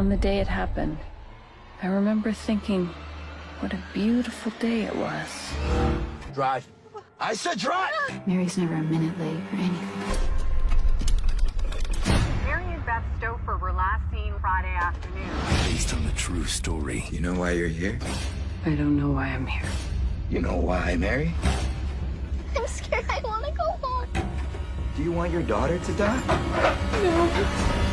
On the day it happened, I remember thinking what a beautiful day it was. Drive. I said drive! Mary's never a minute late or anything. Mary and Beth Stouffer were last seen Friday afternoon. Based on the true story. You know why you're here? I don't know why I'm here. You know why, Mary? I'm scared. I want to go home. Do you want your daughter to die? No.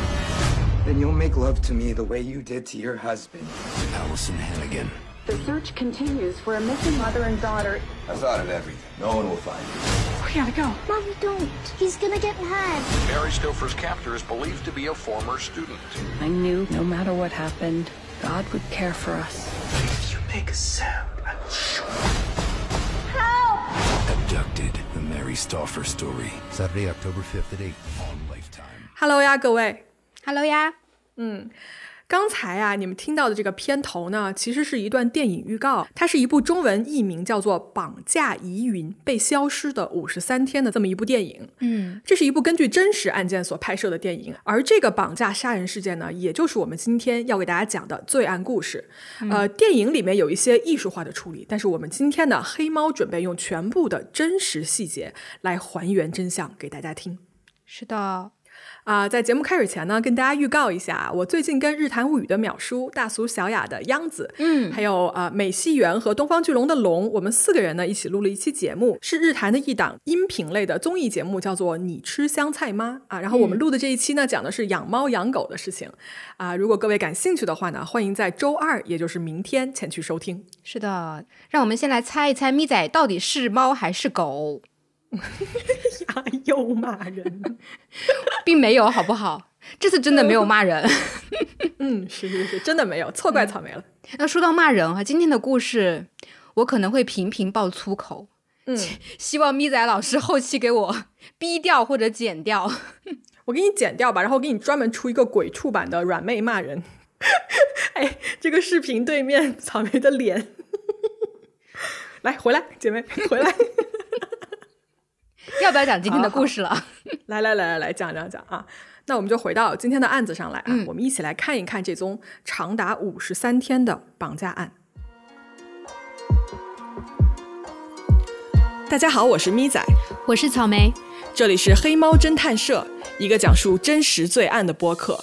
Then you'll make love to me the way you did to your husband. Allison Hannigan. The search continues for a missing mother and daughter. I thought of everything. No one will find you. We gotta go. Mommy, don't. He's gonna get mad. Mary Stouffer's captor is believed to be a former student. I knew no matter what happened, God would care for us. If you make a sound, I will shoot you. Help! Abducted. The Mary Stauffer story. Saturday, October 5th at 8 on Lifetime. Hello 呀，各位。 Hello 呀，刚才啊，你们听到的这个片头呢，其实是一段电影预告，它是一部中文译名叫做《绑架疑云：被消失的五十三天》的这么一部电影。嗯，这是一部根据真实案件所拍摄的电影，而这个绑架杀人事件呢，也就是我们今天要给大家讲的罪案故事。呃，电影里面有一些艺术化的处理，但是我们今天呢，黑猫准备用全部的真实细节来还原真相给大家听。是的，啊、在节目开始前呢，跟大家预告一下，我最近跟日谈物语的淼叔、大俗小雅的央子，嗯还有啊、美西园和东方巨龙的龙，我们四个人呢一起录了一期节目，是日坛的一档音频类的综艺节目，叫做《你吃香菜吗》啊。然后我们录的这一期呢，讲的是养猫养狗的事情啊。如果各位感兴趣的话呢，欢迎在周二，也就是明天前去收听。是的。让我们先来猜一猜，咪仔到底是猫还是狗？呀，又骂人，并没有，好不好？这次真的没有骂人。嗯，是是是，真的没有，错怪草莓了。那说到骂人啊，今天的故事我可能会频频爆粗口，嗯，希望咪仔老师后期给我逼掉或者剪掉。我给你剪掉吧，然后给你专门出一个鬼畜版的软妹骂人。哎，这个视频对面草莓的脸，来回来，姐妹回来，要不要讲今天的故事了？来来来来来讲讲讲啊！那我们就回到今天的案子上来啊，嗯我们一起来看一看这宗长达五十三天的绑架案。大家好，我是咪仔，我是草莓，这里是黑猫侦探社，一个讲述真实罪案的播客。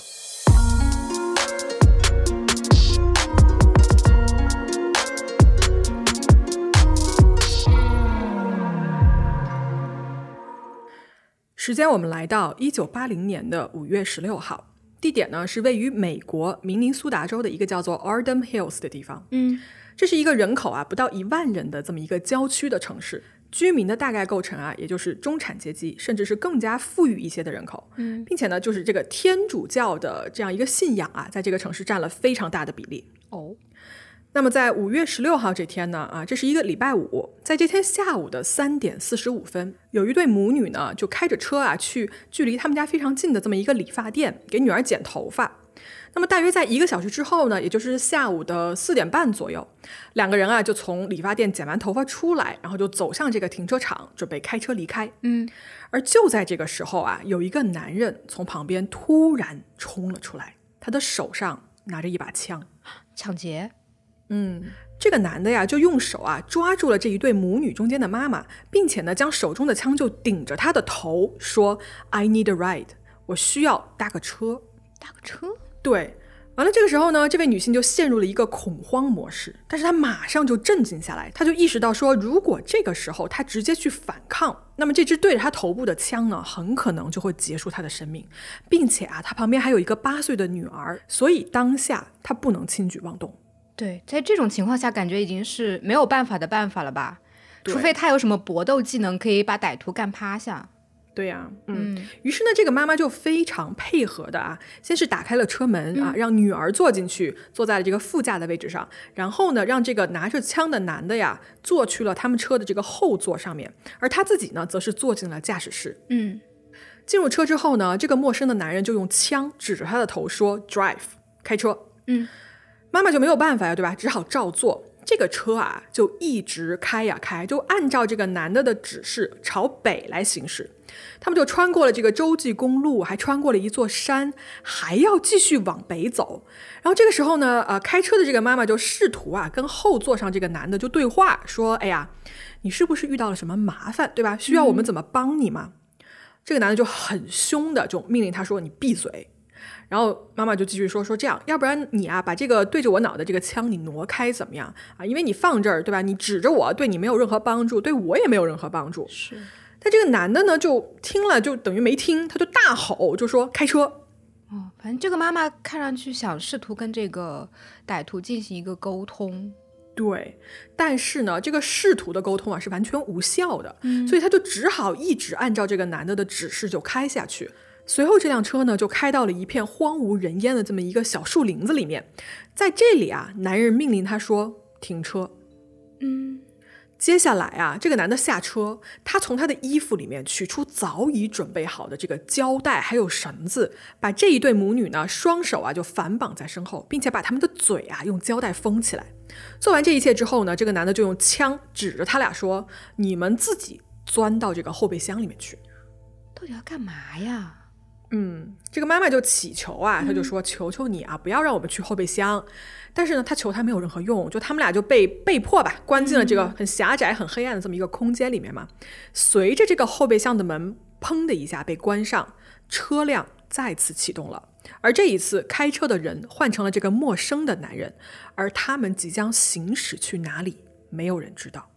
时间我们来到一九八零年的五月十六号，地点呢是位于美国明尼苏达州的一个叫做 Arden Hills 的地方。嗯，这是一个人口啊不到一万人的这么一个郊区的城市，居民的大概构成啊，也就是中产阶级，甚至是更加富裕一些的人口。嗯，并且呢，就是这个天主教的这样一个信仰啊，在这个城市占了非常大的比例。哦，那么在五月十六号这天呢，啊，这是一个礼拜五，在这天下午的三点四十五分，有一对母女呢就开着车啊去距离他们家非常近的这么一个理发店给女儿剪头发。那么大约在一个小时之后呢，也就是下午的四点半左右，两个人啊就从理发店剪完头发出来，然后就走向这个停车场，准备开车离开。嗯，而就在这个时候啊，有一个男人从旁边突然冲了出来，他的手上拿着一把枪。抢劫。嗯，这个男的呀，就用手啊抓住了这一对母女中间的妈妈，并且呢，将手中的枪就顶着她的头，说：“I need a ride，我需要搭个车。搭个车？”对，完了这个时候呢，这位女性就陷入了一个恐慌模式，但是她马上就镇静下来，她就意识到说，如果这个时候她直接去反抗，那么这支对着她头部的枪呢，很可能就会结束她的生命，并且啊，她旁边还有一个八岁的女儿，所以当下她不能轻举妄动。对，在这种情况下，感觉已经是没有办法的办法了吧？除非他有什么搏斗技能，可以把歹徒干趴下。对呀、嗯，于是呢，这个妈妈就非常配合的啊，先是打开了车门啊，让女儿坐进去，坐在了这个副驾的位置上，然后呢，让这个拿着枪的男的呀，坐去了他们车的这个后座上面，而他自己呢，则是坐进了驾驶室。嗯，进入车之后呢，这个陌生的男人就用枪指着他的头说：“drive，开车。”嗯，妈妈就没有办法呀，对吧？只好照做。这个车啊就一直开呀开，就按照这个男的的指示朝北来行驶。他们就穿过了这个洲际公路，还穿过了一座山，还要继续往北走。然后这个时候呢，呃，开车的这个妈妈就试图啊跟后座上这个男的就对话，说：“哎呀，你是不是遇到了什么麻烦，对吧？需要我们怎么帮你吗？”这个男的就很凶的就命令他说：“你闭嘴。”然后妈妈就继续说：“说这样，要不然你啊把这个对着我脑袋这个枪你挪开怎么样啊？因为你放这儿，对吧？你指着我，对你没有任何帮助，对我也没有任何帮助。”是。但这个男的呢，就听了，就等于没听，他就大吼，就说开车。哦，反正这个妈妈看上去想试图跟这个歹徒进行一个沟通，对，但是呢，这个试图的沟通啊是完全无效的，所以他就只好一直按照这个男的的指示就开下去。随后这辆车呢就开到了一片荒无人烟的这么一个小树林子里面，在这里啊，男人命令他说停车。嗯。接下来啊，这个男的下车，他从他的衣服里面取出早已准备好的这个胶带，还有绳子，把这一对母女呢双手啊就反绑在身后，并且把他们的嘴啊用胶带封起来。做完这一切之后呢，这个男的就用枪指着他俩说：“你们自己钻到这个后备箱里面去。”到底要干嘛呀？嗯，这个妈妈就祈求啊，她就说：“求求你啊，不要让我们去后备箱。”但是呢，她求他没有任何用，就他们俩就被被迫吧关进了这个很狭窄、很黑暗的这么一个空间里面嘛。随着这个后备箱的门砰的一下被关上，车辆再次启动了。而这一次开车的人换成了这个陌生的男人，而他们即将行驶去哪里，没有人知道。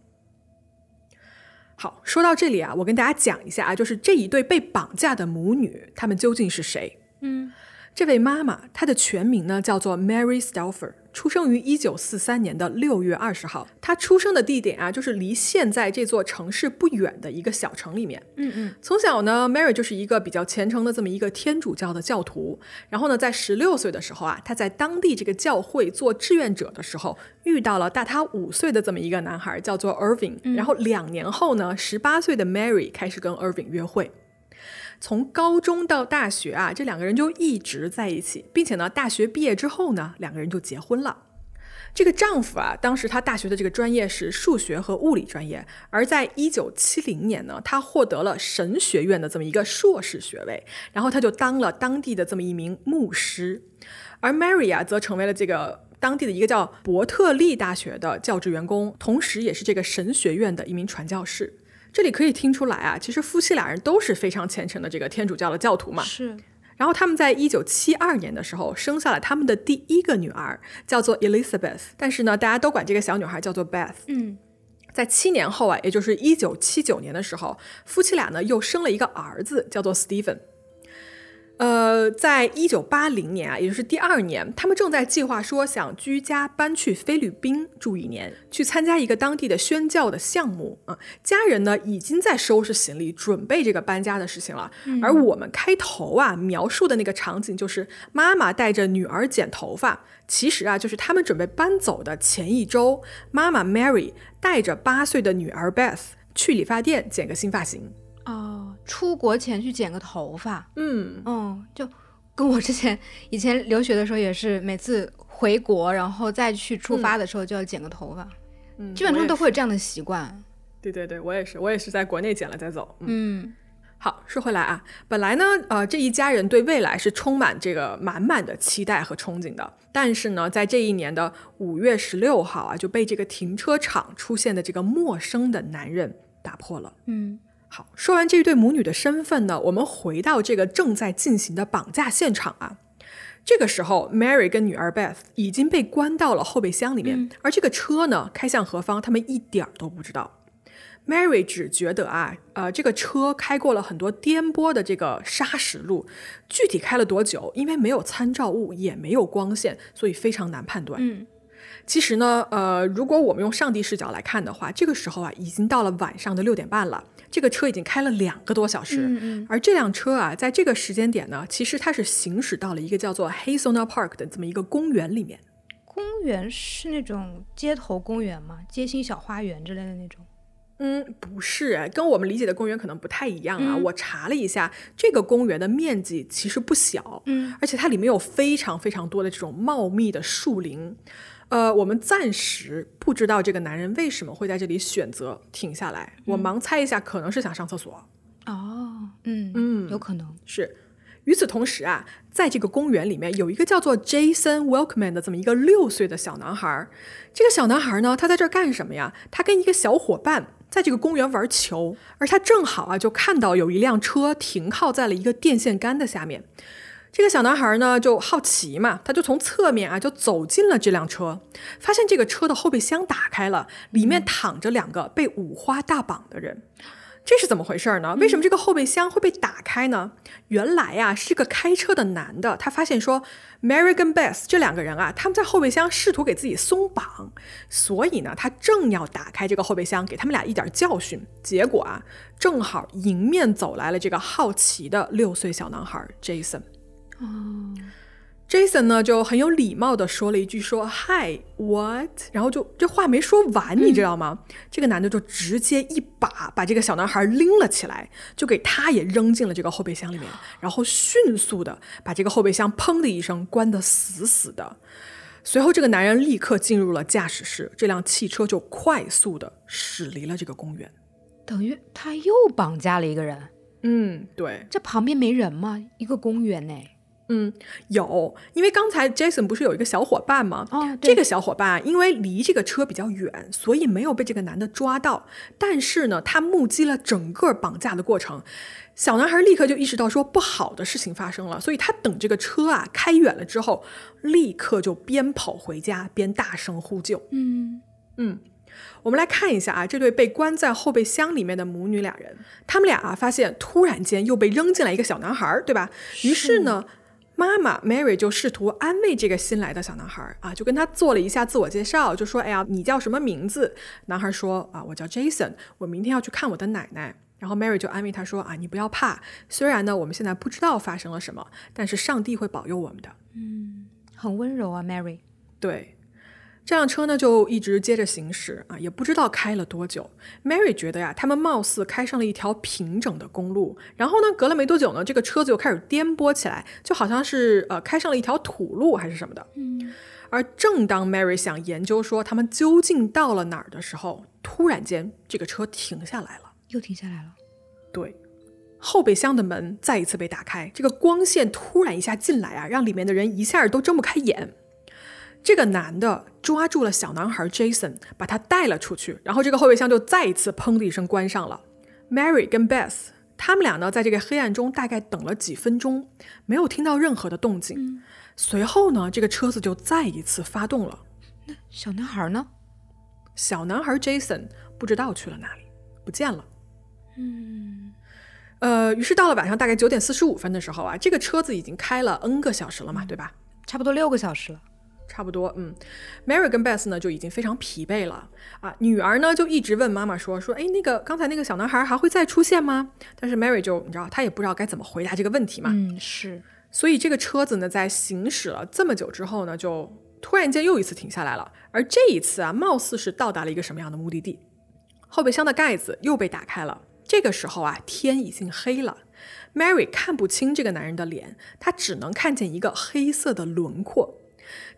好，说到这里啊，我跟大家讲一下啊，就是这一对被绑架的母女，他们究竟是谁？嗯。这位妈妈，她的全名呢叫做 Mary Stelfer，出生于一九四三年的六月二十号。她出生的地点啊，就是离现在这座城市不远的一个小城里面。嗯嗯。从小呢，Mary 就是一个比较虔诚的这么一个天主教的教徒。然后呢，在十六岁的时候啊，她在当地这个教会做志愿者的时候，遇到了大她五岁的这么一个男孩，叫做 Irving。然后两年后呢，十八岁的 Mary 开始跟 Irving 约会。从高中到大学啊，这两个人就一直在一起，并且呢，大学毕业之后呢，两个人就结婚了。这个丈夫啊，当时他大学的这个专业是数学和物理专业，而在一九七零年呢，他获得了神学院的这么一个硕士学位，然后他就当了当地的这么一名牧师。而 Mary 啊，则成为了这个当地的一个叫伯特利大学的教职员工，同时也是这个神学院的一名传教士。这里可以听出来啊，其实夫妻俩人都是非常虔诚的这个天主教的教徒嘛。是。然后他们在一九七二年的时候生下了他们的第一个女儿，叫做 Elizabeth。但是呢，大家都管这个小女孩叫做 Beth。嗯。在七年后啊，也就是一九七九年的时候，夫妻俩呢又生了一个儿子，叫做 Stephen。呃，在一九八零年啊，也就是第二年，他们正在计划说想居家搬去菲律宾住一年，去参加一个当地的宣教的项目啊。家人呢已经在收拾行李，准备这个搬家的事情了。而我们开头啊描述的那个场景，就是妈妈带着女儿剪头发，其实啊就是他们准备搬走的前一周，妈妈 Mary 带着八岁的女儿 Beth 去理发店剪个新发型。哦，出国前去剪个头发，嗯嗯，就跟我之前以前留学的时候也是，每次回国然后再去出发的时候就要剪个头发，嗯，基本上都会有这样的习惯。对对对，我也是，我也是在国内剪了再走。嗯，好，说回来啊，本来呢，呃，这一家人对未来是充满这个满满的期待和憧憬的，但是呢，在这一年的五月十六号啊，就被这个停车场出现的这个陌生的男人打破了。嗯。好，说完这一对母女的身份呢，我们回到这个正在进行的绑架现场啊。这个时候，Mary 跟女儿 Beth 已经被关到了后备箱里面，而这个车呢开向何方，他们一点儿都不知道。Mary 只觉得啊，呃，这个车开过了很多颠簸的这个沙石路，具体开了多久，因为没有参照物，也没有光线，所以非常难判断。嗯。其实呢，呃，如果我们用上帝视角来看的话，这个时候啊，已经到了晚上的六点半了。这个车已经开了两个多小时，嗯嗯，而这辆车啊，在这个时间点呢，其实它是行驶到了一个叫做 Hazelnut Park 的这么一个公园里面。公园是那种街头公园吗？街心小花园之类的那种？嗯，不是，跟我们理解的公园可能不太一样啊。嗯我查了一下，这个公园的面积其实不小，嗯，而且它里面有非常非常多的这种茂密的树林。呃，我们暂时不知道这个男人为什么会在这里选择停下来。我盲猜一下，可能是想上厕所。哦，嗯嗯有可能。是。与此同时啊，在这个公园里面有一个叫做 Jason Welkman 的这么一个六岁的小男孩儿。这个小男孩呢，他在这儿干什么呀？他跟一个小伙伴在这个公园玩球，而他正好啊就看到有一辆车停靠在了一个电线杆的下面。这个小男孩呢就好奇嘛，他就从侧面啊就走进了这辆车，发现这个车的后备箱打开了，里面躺着两个被五花大绑的人。这是怎么回事呢？为什么这个后备箱会被打开呢？原来呀、是个开车的男的，他发现说，Mary 跟 Beth 这两个人啊，他们在后备箱试图给自己松绑，所以呢，他正要打开这个后备箱，给他们俩一点教训。结果啊，正好迎面走来了这个好奇的六岁小男孩 Jason。Jason 呢就很有礼貌的说了一句说 Hi what，然后就这话没说完，你知道吗？这个男的就直接一把把这个小男孩拎了起来，就给他也扔进了这个后备箱里面，然后迅速的把这个后备箱砰的一声关得死死的。随后，这个男人立刻进入了驾驶室，这辆汽车就快速的驶离了这个公园。等于他又绑架了一个人。嗯，对，这旁边没人吗？一个公园呢？嗯，有，因为刚才 Jason 不是有一个小伙伴吗？哦这个小伙伴啊因为离这个车比较远，所以没有被这个男的抓到。但是呢，他目击了整个绑架的过程。小男孩立刻就意识到说不好的事情发生了，所以他等这个车啊开远了之后，立刻就边跑回家边大声呼救。嗯，嗯，我们来看一下啊，这对被关在后备箱里面的母女俩人，他们俩啊发现突然间又被扔进来一个小男孩儿，对吧？于是呢，妈妈 Mary 就试图安慰这个新来的小男孩儿啊，就跟他做了一下自我介绍，就说：“哎呀，你叫什么名字？”男孩说：“啊，我叫 Jason，我明天要去看我的奶奶。”然后 Mary 就安慰他说：“啊，你不要怕，虽然呢我们现在不知道发生了什么，但是上帝会保佑我们的。”嗯很温柔啊，Mary。对，这辆车呢就一直接着行驶啊，也不知道开了多久。Mary 觉得呀，他们貌似开上了一条平整的公路，然后呢，隔了没多久呢，这个车子又开始颠簸起来，就好像是呃开上了一条土路还是什么的。嗯，而正当 Mary 想研究说他们究竟到了哪儿的时候，突然间这个车停下来了。又停下来了。对，后备箱的门再一次被打开，这个光线突然一下进来啊，让里面的人一下都睁不开眼。这个男的抓住了小男孩 Jason，把他带了出去，然后这个后备箱就再一次砰的一声关上了。Mary 跟 Beth 他们俩呢，在这个黑暗中大概等了几分钟，没有听到任何的动静。随后呢，这个车子就再一次发动了。那小男孩呢？小男孩 Jason 不知道去了哪里，不见了。嗯，呃，于是到了晚上大概九点四十五分的时候啊，这个车子已经开了 N 个小时了嘛，对吧？差不多六个小时了。差不多，嗯，Mary 跟 Beth 呢就已经非常疲惫了啊。女儿呢就一直问妈妈说说，哎，那个刚才那个小男孩还会再出现吗？但是 Mary 就你知道，她也不知道该怎么回答这个问题嘛。嗯，是。所以这个车子呢，在行驶了这么久之后呢，就突然间又一次停下来了。而这一次啊，貌似是到达了一个什么样的目的地？后备箱的盖子又被打开了。这个时候啊，天已经黑了。Mary 看不清这个男人的脸，她只能看见一个黑色的轮廓。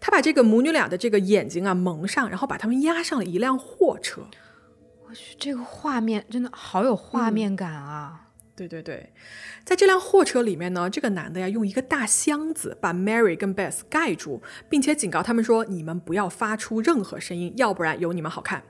她把这个母女俩的这个眼睛啊蒙上，然后把他们押上了一辆货车。我去，这个画面真的好有画面感啊！对对对，在这辆货车里面呢，这个男的呀用一个大箱子把 Mary 跟 Beth 盖住，并且警告他们说：“你们不要发出任何声音，要不然有你们好看。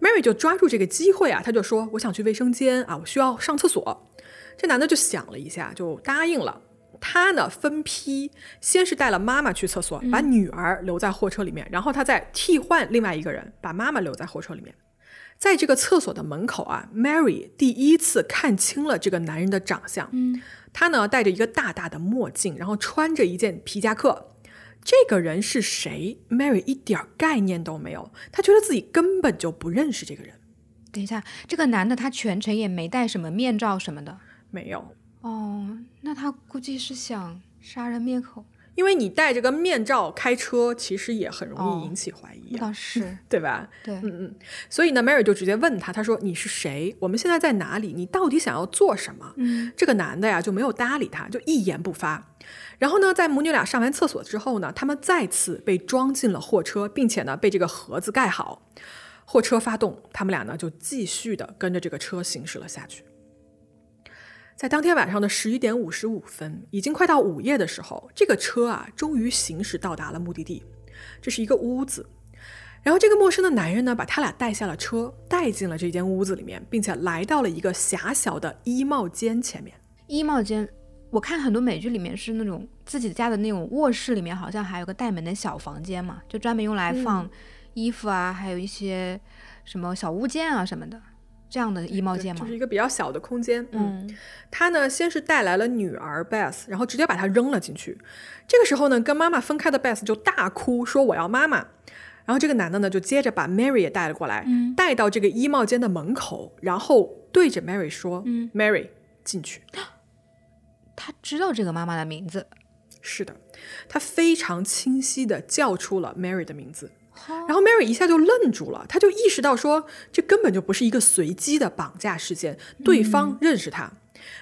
”Mary 就抓住这个机会啊，他就说：“我想去卫生间啊，我需要上厕所。”这男的就想了一下，就答应了。他呢分批，先是带了妈妈去厕所，把女儿留在货车里面，然后他再替换另外一个人，把妈妈留在货车里面。在这个厕所的门口啊，Mary 第一次看清了这个男人的长相。嗯，他呢戴着一个大大的墨镜，然后穿着一件皮夹克。这个人是谁？Mary 一点儿概念都没有，他觉得自己根本就不认识这个人。等一下，这个男的他全程也没戴什么面罩什么的。没有，哦，那他估计是想杀人灭口。因为你戴着个面罩开车，其实也很容哦易引起怀疑、倒啊，是对吧？对，嗯嗯。所以呢，Mary 就直接问他，他说：“你是谁？我们现在在哪里？你到底想要做什么？”嗯，这个男的呀就没有搭理他，就一言不发。然后呢，在母女俩上完厕所之后呢，他们再次被装进了货车，并且呢被这个盒子盖好。货车发动，他们俩呢就继续的跟着这个车行驶了下去。在当天晚上的十一点五十五分，已经快到午夜的时候，这个车啊终于行驶到达了目的地。这是一个屋子，然后这个陌生的男人呢把他俩带下了车，带进了这间屋子里面，并且来到了一个狭小的衣帽间前面。衣帽间，我看很多美剧里面是那种自己家的那种卧室里面，好像还有个带门的小房间嘛，就专门用来放衣服啊，还有一些什么小物件啊什么的，这样的衣帽间吗就是。一个比较小的空间。嗯，他呢先是带来了女儿 Beth，然后直接把她扔了进去。这个时候呢，跟妈妈分开的 Beth 就大哭说我要妈妈。然后这个男的呢就接着把 Mary 也带了过来，嗯带到这个衣帽间的门口，然后对着 Mary 说：“嗯 m a r y 进去。”他知道这个妈妈的名字，是的，他非常清晰的叫出了 Mary 的名字。然后 Mary 一下就愣住了，她就意识到说，这根本就不是一个随机的绑架事件，对方认识他。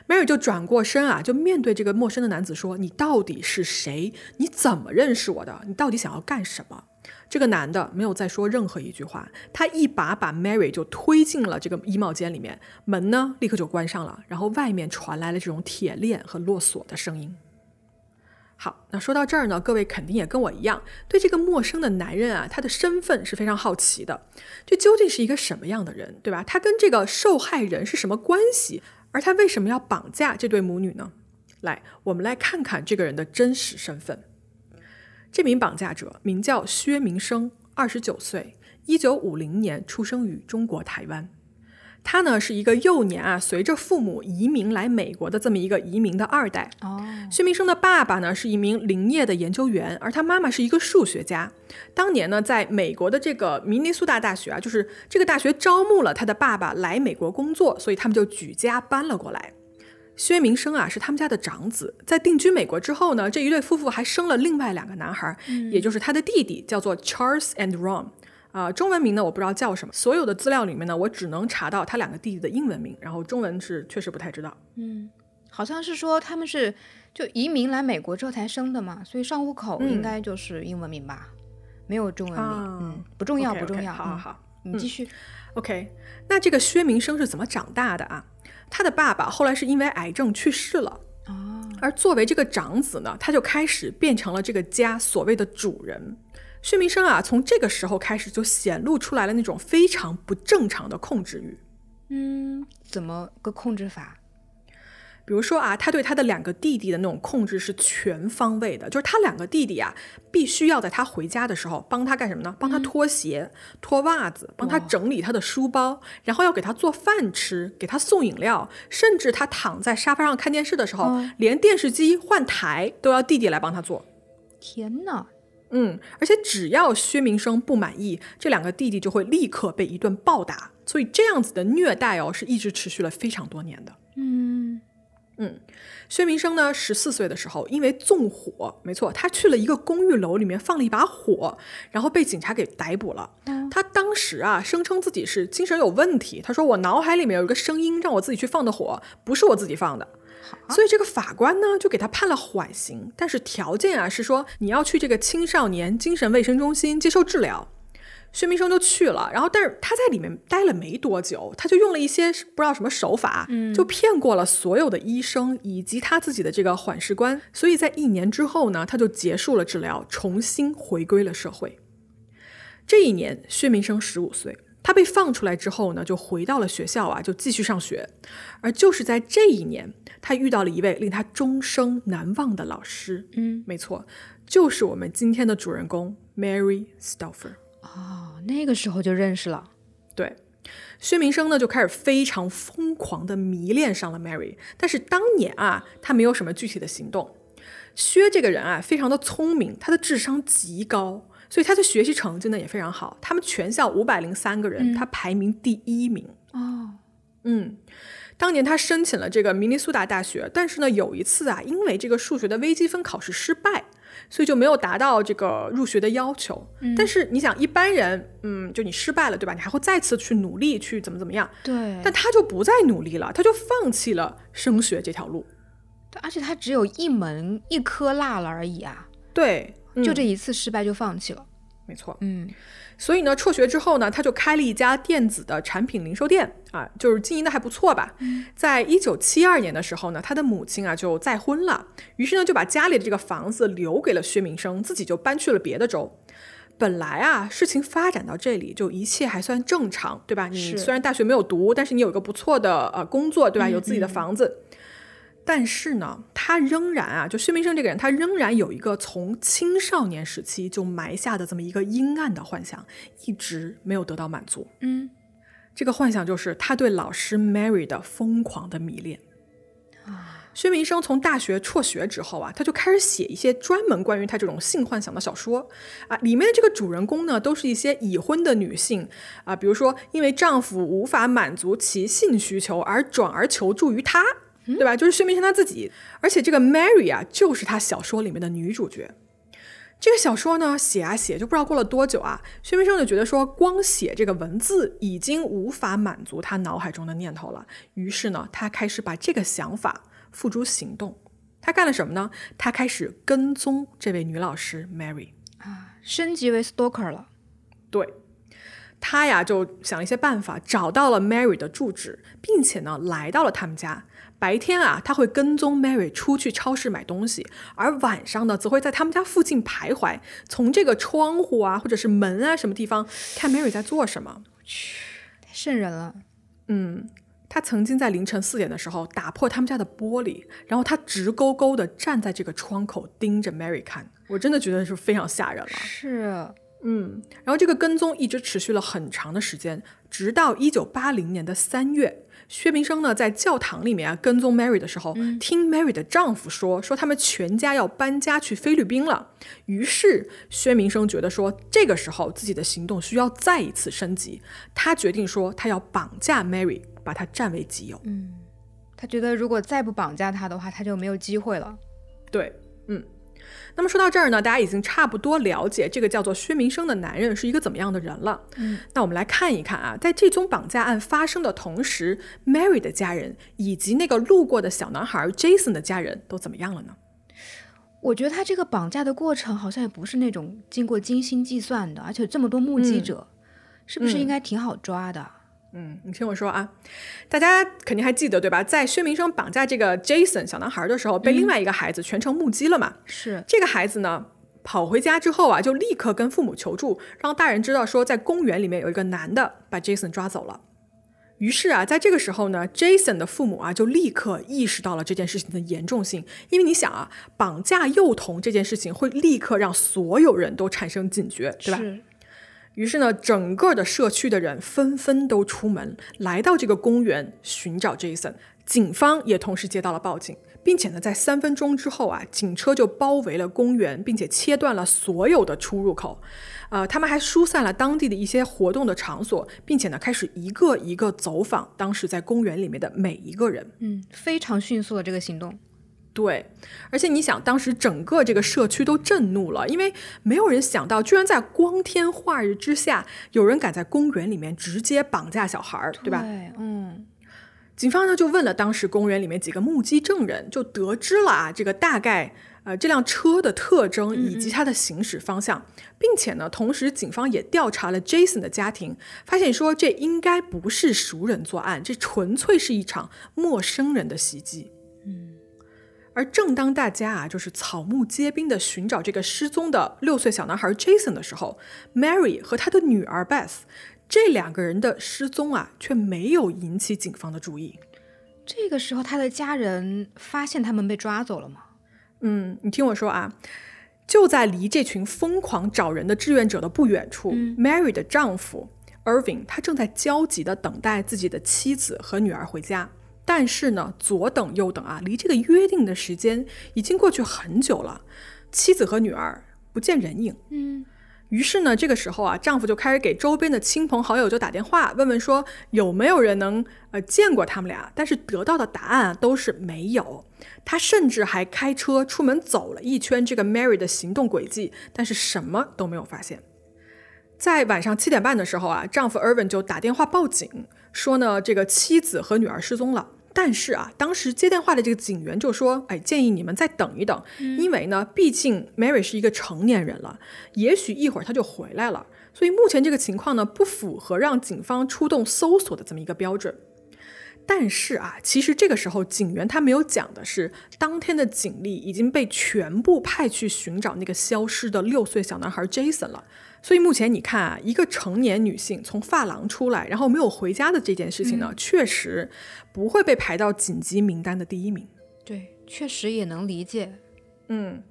Mary 就转过身啊，就面对这个陌生的男子说：“你到底是谁？你怎么认识我的？你到底想要干什么？”这个男的没有再说任何一句话，他一把把 Mary 就推进了这个衣帽间里面，门呢立刻就关上了，然后外面传来了这种铁链和落锁的声音。好，那说到这儿呢，各位肯定也跟我一样，对这个陌生的男人啊，他的身份是非常好奇的。这究竟是一个什么样的人，对吧？他跟这个受害人是什么关系？而他为什么要绑架这对母女呢？来，我们来看看这个人的真实身份。这名绑架者名叫薛明生，二十九岁，一九五零年出生于中国台湾。他呢是一个幼年啊，随着父母移民来美国的这么一个移民的二代。哦，薛明生的爸爸呢是一名林业的研究员，而他妈妈是一个数学家。当年呢，在美国的这个明尼苏达大学啊，就是这个大学招募了他的爸爸来美国工作，所以他们就举家搬了过来。薛明生啊是他们家的长子，在定居美国之后呢，这一对夫妇还生了另外两个男孩，也就是他的弟弟，叫做 Charles and Ron。啊、中文名呢我不知道叫什么，所有的资料里面呢，我只能查到他两个弟弟的英文名，然后中文是确实不太知道。嗯好像是说他们是就移民来美国之后才生的嘛，所以上户口嗯应该就是英文名吧，没有中文名。啊嗯，不重要不重要。嗯好好好。你继续。OK，那这个薛明生是怎么长大的啊？他的爸爸后来是因为癌症去世了，哦，而作为这个长子呢，他就开始变成了这个家所谓的主人。薛明生啊，从这个时候开始就显露出来了那种非常不正常的控制欲。嗯，怎么个控制法？比如说啊，他对他的两个弟弟的那种控制是全方位的，就是他两个弟弟啊，必须要在他回家的时候帮他干什么呢？帮他脱鞋、脱袜子，帮他整理他的书包，然后要给他做饭吃，给他送饮料，甚至他躺在沙发上看电视的时候，连电视机换台都要弟弟来帮他做。天哪！嗯，而且只要薛明生不满意，这两个弟弟就会立刻被一顿暴打。所以这样子的虐待哦，是一直持续了非常多年的。嗯，薛明生呢，十四岁的时候，因为纵火，没错，他去了一个公寓楼里面放了一把火，然后被警察给逮捕了。他当时啊，声称自己是精神有问题，他说我脑海里面有一个声音让我自己去放的火，不是我自己放的。所以这个法官呢，就给他判了缓刑，但是条件啊是说你要去这个青少年精神卫生中心接受治疗。薛明生就去了，然后但是他在里面待了没多久，他就用了一些不知道什么手法，就骗过了所有的医生以及他自己的这个缓释官，所以在一年之后呢，他就结束了治疗，重新回归了社会。这一年，薛明生十五岁，他被放出来之后呢，就回到了学校啊，就继续上学。而就是在这一年，他遇到了一位令他终生难忘的老师，嗯，没错，就是我们今天的主人公 Mary Stouffer。哦，那个时候就认识了。对，薛明生呢就开始非常疯狂的迷恋上了 Mary，但是当年啊，他没有什么具体的行动。薛这个人啊，非常的聪明，他的智商极高，所以他的学习成绩呢也非常好。他们全校五百零三个人，他排名第一名。哦，嗯，当年他申请了这个明尼苏达大学，但是呢，有一次啊，因为这个数学的微积分考试失败，所以就没有达到这个入学的要求。但是你想，一般人，嗯，就你失败了，对吧？你还会再次去努力去怎么怎么样？对，但他就不再努力了，他就放弃了升学这条路。对，而且他只有一门一科落了而已啊，对，就这一次失败就放弃了。没错，嗯，所以呢，辍学之后呢，他就开了一家电子的产品零售店啊，就是经营的还不错吧。在一九七二年的时候呢，他的母亲啊就再婚了，于是呢就把家里的这个房子留给了薛明生，自己就搬去了别的州。本来啊，事情发展到这里就一切还算正常，对吧？你虽然大学没有读，但是你有一个不错的呃工作，对吧？嗯有自己的房子。但是呢，他仍然啊，就薛明生这个人，他仍然有一个从青少年时期就埋下的这么一个阴暗的幻想，一直没有得到满足。嗯，这个幻想就是他对老师 Mary 的疯狂的迷恋。啊薛明生从大学辍学之后啊，他就开始写一些专门关于他这种性幻想的小说啊。里面的这个主人公呢，都是一些已婚的女性啊，比如说因为丈夫无法满足其性需求而转而求助于他，对吧？就是薛明生他自己。而且这个 Mary 啊，就是他小说里面的女主角。这个小说呢，写啊写，就不知道过了多久啊，薛明生就觉得说，光写这个文字已经无法满足他脑海中的念头了。于是呢，他开始把这个想法付诸行动。他干了什么呢？他开始跟踪这位女老师 Mary 啊。升级为 stalker 了。对，他呀就想了一些办法，找到了 Mary 的住址，并且呢来到了他们家。白天啊，他会跟踪 Mary 出去超市买东西，而晚上呢，则会在他们家附近徘徊，从这个窗户啊，或者是门啊什么地方看 Mary 在做什么。太瘆人了。嗯，他曾经在凌晨四点的时候打破他们家的玻璃，然后他直勾勾的站在这个窗口盯着 Mary 看，我真的觉得是非常吓人了。是，嗯，然后这个跟踪一直持续了很长的时间，直到一九八零年的三月，薛明生呢在教堂里面啊跟踪 Mary 的时候，听 Mary 的丈夫说，说他们全家要搬家去菲律宾了。于是薛明生觉得说，这个时候自己的行动需要再一次升级，他决定说他要绑架 Mary，把她占为己有。嗯他觉得如果再不绑架他的话，他就没有机会了。对，嗯。那么说到这儿呢，大家已经差不多了解这个叫做薛明生的男人是一个怎么样的人了。嗯，那我们来看一看啊，在这宗绑架案发生的同时，Mary 的家人以及那个路过的小男孩 Jason 的家人都怎么样了呢？我觉得他这个绑架的过程好像也不是那种经过精心计算的，而且这么多目击者，是不是应该挺好抓的？嗯，你听我说啊，大家肯定还记得对吧？在薛明生绑架这个 Jason 小男孩的时候，被另外一个孩子全程目击了嘛？是，这个孩子呢，跑回家之后啊，就立刻跟父母求助，让大人知道说，在公园里面有一个男的把 Jason 抓走了。于是啊，在这个时候呢，Jason 的父母啊就立刻意识到了这件事情的严重性，因为你想啊，绑架幼童这件事情会立刻让所有人都产生警觉，对吧？是，于是呢，整个的社区的人纷纷都出门来到这个公园寻找 Jason。警方也同时接到了报警，并且呢，在三分钟之后啊，警车就包围了公园，并且切断了所有的出入口。呃，他们还疏散了当地的一些活动的场所，并且呢，开始一个一个走访当时在公园里面的每一个人。嗯，非常迅速的这个行动。对，而且你想，当时整个这个社区都震怒了，因为没有人想到，居然在光天化日之下，有人敢在公园里面直接绑架小孩儿，对吧？对，嗯，警方呢就问了当时公园里面几个目击证人，就得知了啊这个大概呃这辆车的特征以及它的行驶方向，并且呢，同时警方也调查了 Jason 的家庭，发现说这应该不是熟人作案，这纯粹是一场陌生人的袭击。而正当大家啊，就是草木皆兵的寻找这个失踪的六岁小男孩 Jason 的时候，Mary 和他的女儿 Beth 这两个人的失踪啊，却没有引起警方的注意。这个时候他的家人发现他们被抓走了吗？嗯，你听我说啊，就在离这群疯狂找人的志愿者的不远处、m a r y 的丈夫 Irving 他正在焦急的等待自己的妻子和女儿回家。但是呢，左等右等啊，离这个约定的时间已经过去很久了，妻子和女儿不见人影。嗯，于是呢，这个时候啊，丈夫就开始给周边的亲朋好友就打电话，问问说有没有人能呃见过他们俩，但是得到的答案啊都是没有。他甚至还开车出门走了一圈这个 Mary 的行动轨迹，但是什么都没有发现。在晚上七点半的时候啊，丈夫 Irvin 就打电话报警，说呢这个妻子和女儿失踪了。但是啊，当时接电话的这个警员就说：“哎，建议你们再等一等，因为呢，毕竟 Mary 是一个成年人了，也许一会儿她就回来了。所以目前这个情况呢，不符合让警方出动搜索的这么一个标准。但是啊，其实这个时候警员他没有讲的是，当天的警力已经被全部派去寻找那个消失的六岁小男孩 Jason 了。所以目前你看啊，一个成年女性从发廊出来，然后没有回家的这件事情呢，确实不会被排到紧急名单的第一名。对，确实也能理解。嗯，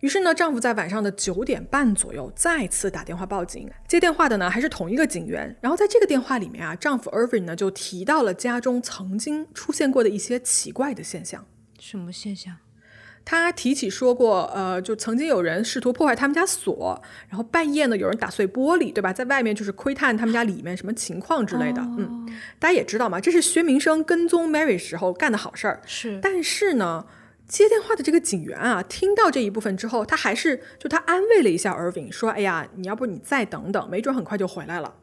于是呢，丈夫在晚上的九点半左右再次打电话报警，接电话的呢还是同一个警员。然后在这个电话里面啊，丈夫 Irving 呢就提到了家中曾经出现过的一些奇怪的现象。什么现象？他提起说过，呃，就曾经有人试图破坏他们家锁，然后半夜呢有人打碎玻璃，对吧？在外面就是窥探他们家里面什么情况之类的。嗯，大家也知道嘛，这是薛明生跟踪 Mary 时候干的好事儿。是，但是呢，接电话的这个警员啊，听到这一部分之后，他还是就他安慰了一下 Irving，说：“哎呀，你要不你再等等，没准很快就回来了。”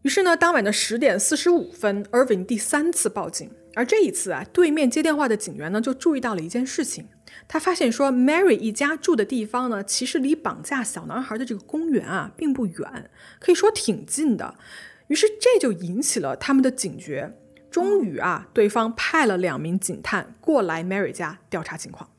于是呢，当晚的十点四十五分，Irving 第三次报警，而这一次啊，对面接电话的警员呢就注意到了一件事情。他发现说，Mary 一家住的地方呢，其实离绑架小男孩的这个公园啊，并不远，可以说挺近的。于是这就引起了他们的警觉。终于啊，对方派了两名警探过来 Mary 家调查情况。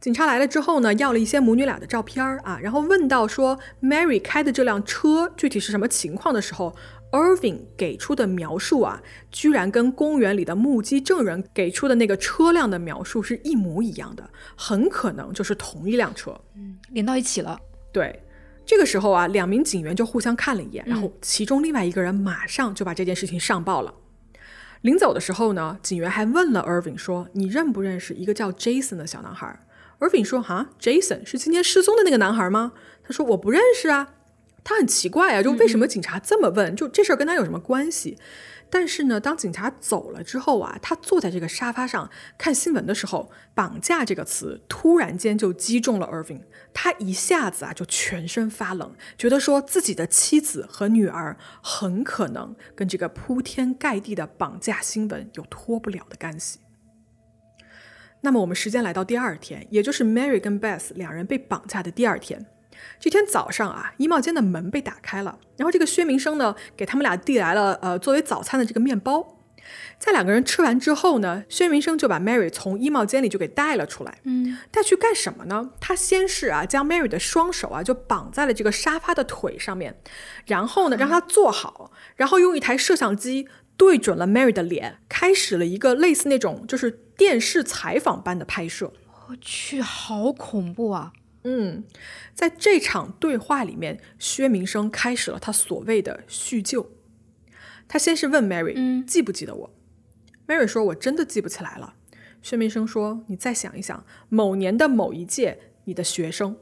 警察来了之后呢，要了一些母女俩的照片啊，然后问到说 Mary 开的这辆车具体是什么情况的时候。Irving 给出的描述啊，居然跟公园里的目击证人给出的那个车辆的描述是一模一样的，很可能就是同一辆车，嗯，连到一起了。对，这个时候啊，两名警员就互相看了一眼，然后其中另外一个人马上就把这件事情上报了。临走的时候呢，警员还问了 Irving 说：“你认不认识一个叫 Jason 的小男孩？”Irving 说：“哈，Jason 是今天失踪的那个男孩吗？”他说：“我不认识啊。”他很奇怪啊，就为什么警察这么问？就这事儿跟他有什么关系？但是呢，当警察走了之后啊，他坐在这个沙发上看新闻的时候，“绑架”这个词突然间就击中了 Irving，他一下子啊就全身发冷，觉得说自己的妻子和女儿很可能跟这个铺天盖地的绑架新闻有脱不了的干系。那么我们时间来到第二天，也就是 Mary 跟 Beth 两人被绑架的第二天。这天早上啊，衣帽间的门被打开了，然后这个薛明生呢，给他们俩递来了呃作为早餐的这个面包。在两个人吃完之后呢，薛明生就把 Mary 从衣帽间里就给带了出来。嗯，带去干什么呢？他先是啊，将 Mary 的双手啊就绑在了这个沙发的腿上面，然后呢让她坐好，然后用一台摄像机对准了 Mary 的脸，开始了一个类似那种就是电视采访般的拍摄。我去，好恐怖啊！嗯，在这场对话里面，薛明生开始了他所谓的叙旧。他先是问 Mary，记不记得我？Mary 说：“我真的记不起来了。”薛明生说：“你再想一想，某年的某一届，你的学生。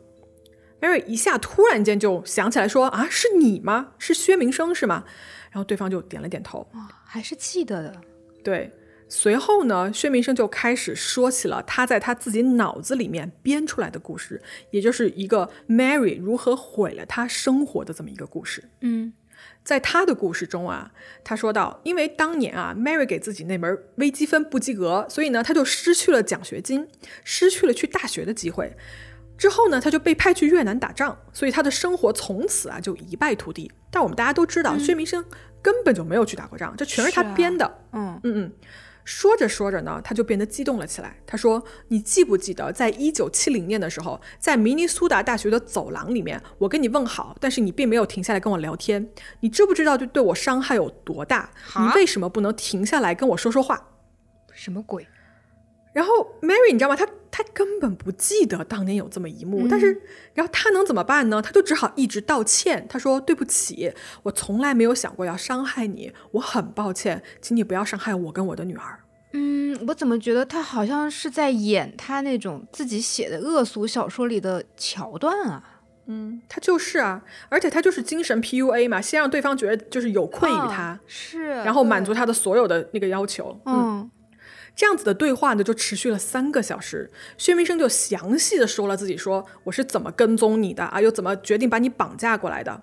”Mary 一下突然间就想起来说：“啊，是你吗？是薛明生是吗？”然后对方就点了点头，还是记得的。对。随后呢，薛明生就开始说起了他在他自己脑子里面编出来的故事，也就是一个 Mary 如何毁了他生活的这么一个故事。嗯，在他的故事中啊，他说到，因为当年啊，Mary 给自己那门微积分不及格，所以呢，他就失去了奖学金，失去了去大学的机会。之后呢，他就被派去越南打仗，所以他的生活从此啊就一败涂地。但我们大家都知道，薛明生根本就没有去打过仗，这全是他编的。嗯嗯嗯。说着说着呢，他就变得激动了起来。他说：“你记不记得，在一九七零年的时候，在明尼苏达大学的走廊里面，我跟你问好，但是你并没有停下来跟我聊天。你知不知道，就对我伤害有多大？你为什么不能停下来跟我说说话？什么鬼？”然后 Mary，你知道吗？他他根本不记得当年有这么一幕。但是，然后他能怎么办呢？他就只好一直道歉。他说：“对不起，我从来没有想过要伤害你，我很抱歉，请你不要伤害我跟我的女儿。”嗯，我怎么觉得他好像是在演他那种自己写的恶俗小说里的桥段啊？嗯，他就是啊，而且他就是精神 PUA 嘛，先让对方觉得就是有愧于他，是，然后满足他的所有的那个要求。嗯。这样子的对话呢，就持续了三个小时。薛明生就详细的说了自己说我是怎么跟踪你的啊，又怎么决定把你绑架过来的。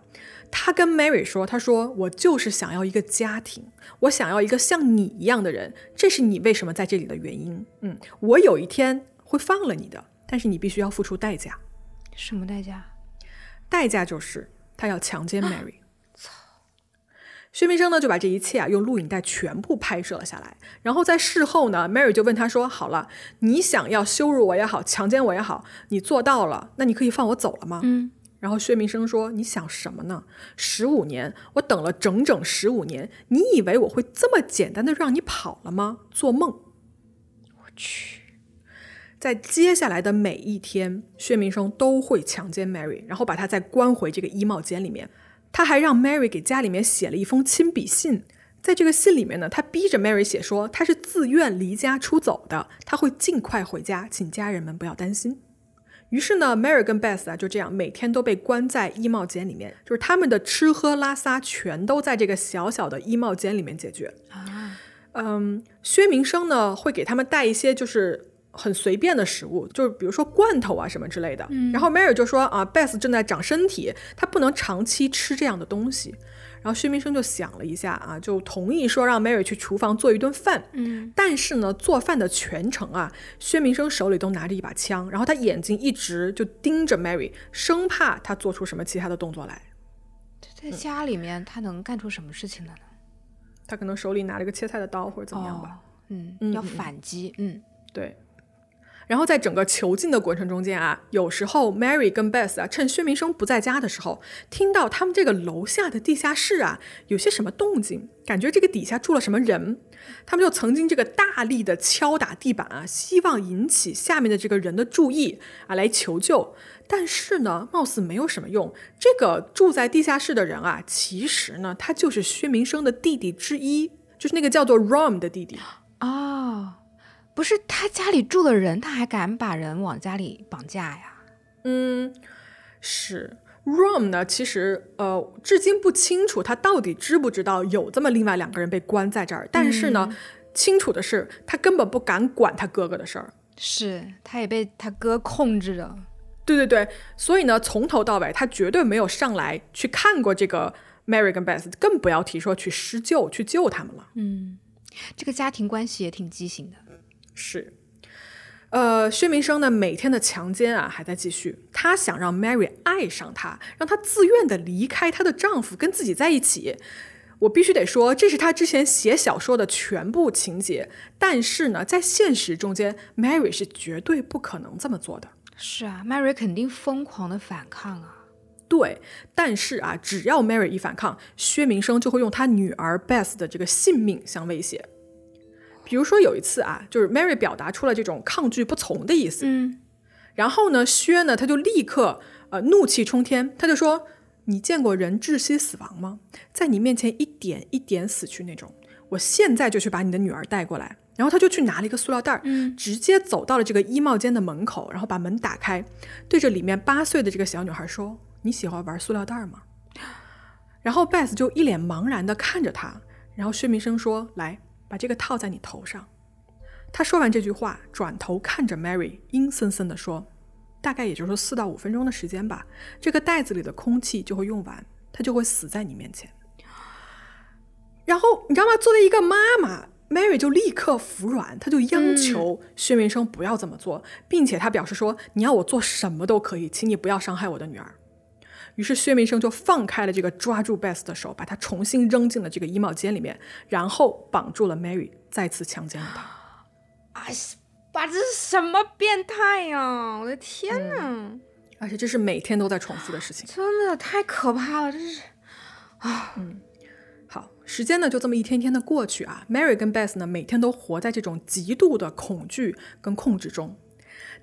他跟 Mary 说，他说我就是想要一个家庭，我想要一个像你一样的人，这是你为什么在这里的原因。嗯，我有一天会放了你的，但是你必须要付出代价。什么代价？代价就是他要强奸 Mary。薛明生呢就把这一切啊用录影带全部拍摄了下来，然后在事后呢，Mary 就问他说：“好了，你想要羞辱我也好，强奸我也好，你做到了，那你可以放我走了吗？”嗯。然后薛明生说：“你想什么呢？十五年，我等了整整十五年，你以为我会这么简单的让你跑了吗？做梦！”我去，在接下来的每一天，薛明生都会强奸 Mary，然后把她再关回这个衣帽间里面。他还让 Mary 给家里面写了一封亲笔信，在这个信里面呢，他逼着 Mary 写说他是自愿离家出走的，他会尽快回家，请家人们不要担心。于是呢，Mary 跟 Beth 啊就这样每天都被关在衣帽间里面，就是他们的吃喝拉撒全都在这个小小的衣帽间里面解决。啊，嗯，薛明生呢会给他们带一些就是。很随便的食物，就是比如说罐头啊什么之类的。然后 Mary 就说啊，Beth 正在长身体，她不能长期吃这样的东西。然后薛明生就想了一下啊，就同意说让 Mary 去厨房做一顿饭。嗯，但是呢，做饭的全程啊，薛明生手里都拿着一把枪，然后他眼睛一直就盯着 Mary，生怕他做出什么其他的动作来。在家里面他能干出什么事情来呢？他可能手里拿了个切菜的刀或者怎么样吧。嗯，嗯要反击。嗯，对。然后在整个囚禁的过程中间啊，有时候 Mary 跟 Beth 啊，趁薛明生不在家的时候，听到他们这个楼下的地下室啊有些什么动静，感觉这个底下住了什么人，他们就曾经这个大力的敲打地板啊，希望引起下面的这个人的注意啊，来求救。但是呢，貌似没有什么用。这个住在地下室的人啊，其实呢，他就是薛明生的弟弟之一，就是那个叫做 Rom 的弟弟。啊。不是他家里住的人，他还敢把人往家里绑架呀？嗯，是 Rom 呢。其实呃，至今不清楚他到底知不知道有这么另外两个人被关在这儿。但是呢，清楚的是他根本不敢管他哥哥的事儿。是，他也被他哥控制着。对对对，所以呢，从头到尾他绝对没有上来去看过这个 Mary 跟 Beth，更不要提说去施救去救他们了。嗯，这个家庭关系也挺畸形的。是，呃，薛明生呢，每天的强奸啊还在继续。他想让 Mary 爱上他，让他自愿的离开她的丈夫，跟自己在一起。我必须得说，这是他之前写小说的全部情节。但是呢，在现实中间，Mary 是绝对不可能这么做的。是啊，Mary 肯定疯狂的反抗啊。对，但是啊，只要 Mary 一反抗，薛明生就会用他女儿 Beth 的这个性命相威胁。比如说有一次啊，就是 Mary 表达出了这种抗拒不从的意思，嗯，然后呢，薛呢他就立刻呃怒气冲天，他就说：“你见过人窒息死亡吗？在你面前一点一点死去那种，我现在就去把你的女儿带过来。”然后他就去拿了一个塑料袋，嗯，直接走到了这个衣帽间的门口，然后把门打开，对着里面八岁的这个小女孩说：“你喜欢玩塑料袋吗？”然后 Beth 就一脸茫然的看着他，然后薛明生说：“来。”把这个套在你头上。他说完这句话，转头看着 Mary，阴森森地说：“大概也就是四到五分钟的时间吧，这个袋子里的空气就会用完，他就会死在你面前。”然后你知道吗？作为一个妈妈，Mary 就立刻服软，她就央求薛明生不要这么做，并且她表示说：“你要我做什么都可以，请你不要伤害我的女儿。”于是薛明生就放开了这个抓住 Beth 的手，把她重新扔进了这个衣帽间里面，然后绑住了 Mary，再次强奸了她。哎，爸，这是什么变态呀！我的天哪！而且这是每天都在重复的事情，真的太可怕了，这是啊，嗯。好，时间呢就这么一天天的过去啊，Mary 跟 Beth 呢每天都活在这种极度的恐惧跟控制中。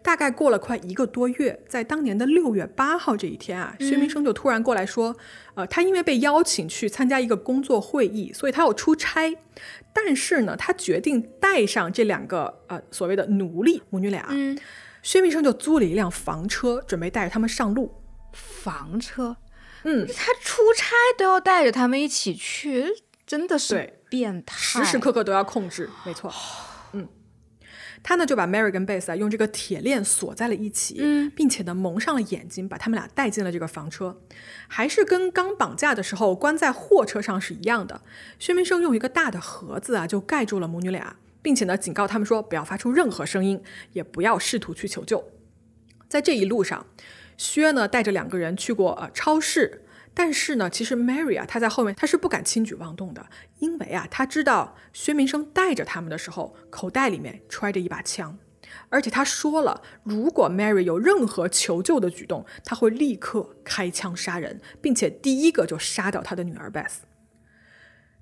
大概过了快一个多月，在当年的六月八号这一天啊，薛明生就突然过来说，呃，他因为被邀请去参加一个工作会议，所以他要出差。但是呢，他决定带上这两个呃所谓的奴隶母女俩。嗯，薛明生就租了一辆房车，准备带着他们上路。房车，嗯，他出差都要带着他们一起去，真的是变态，时时刻刻都要控制，没错。嗯，他呢就把 Mary 跟 Beth 啊用这个铁链锁在了一起，嗯并且呢蒙上了眼睛，把他们俩带进了这个房车，还是跟刚绑架的时候关在货车上是一样的。薛明生用一个大的盒子啊就盖住了母女俩，并且呢警告他们说不要发出任何声音，也不要试图去求救。在这一路上，薛呢带着两个人去过呃超市。但是呢，其实 Mary 啊，她在后面她是不敢轻举妄动的，因为啊，她知道薛明生带着他们的时候，口袋里面揣着一把枪，而且他说了，如果 Mary 有任何求救的举动，他会立刻开枪杀人，并且第一个就杀掉他的女儿 Beth。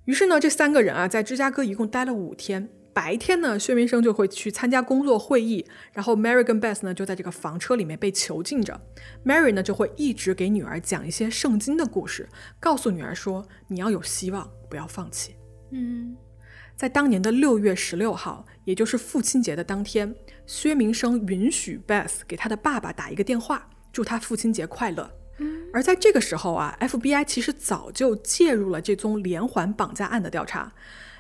于是呢，这三个人啊，在芝加哥一共待了五天。白天呢，薛明生就会去参加工作会议，然后 Mary 跟 Beth 呢就在这个房车里面被囚禁着。Mary 呢就会一直给女儿讲一些圣经的故事，告诉女儿说你要有希望，不要放弃。嗯，在当年的六月十六号，也就是父亲节的当天，薛明生允许 Beth 给他的爸爸打一个电话，祝他父亲节快乐。而在这个时候啊，FBI 其实早就介入了这宗连环绑架案的调查。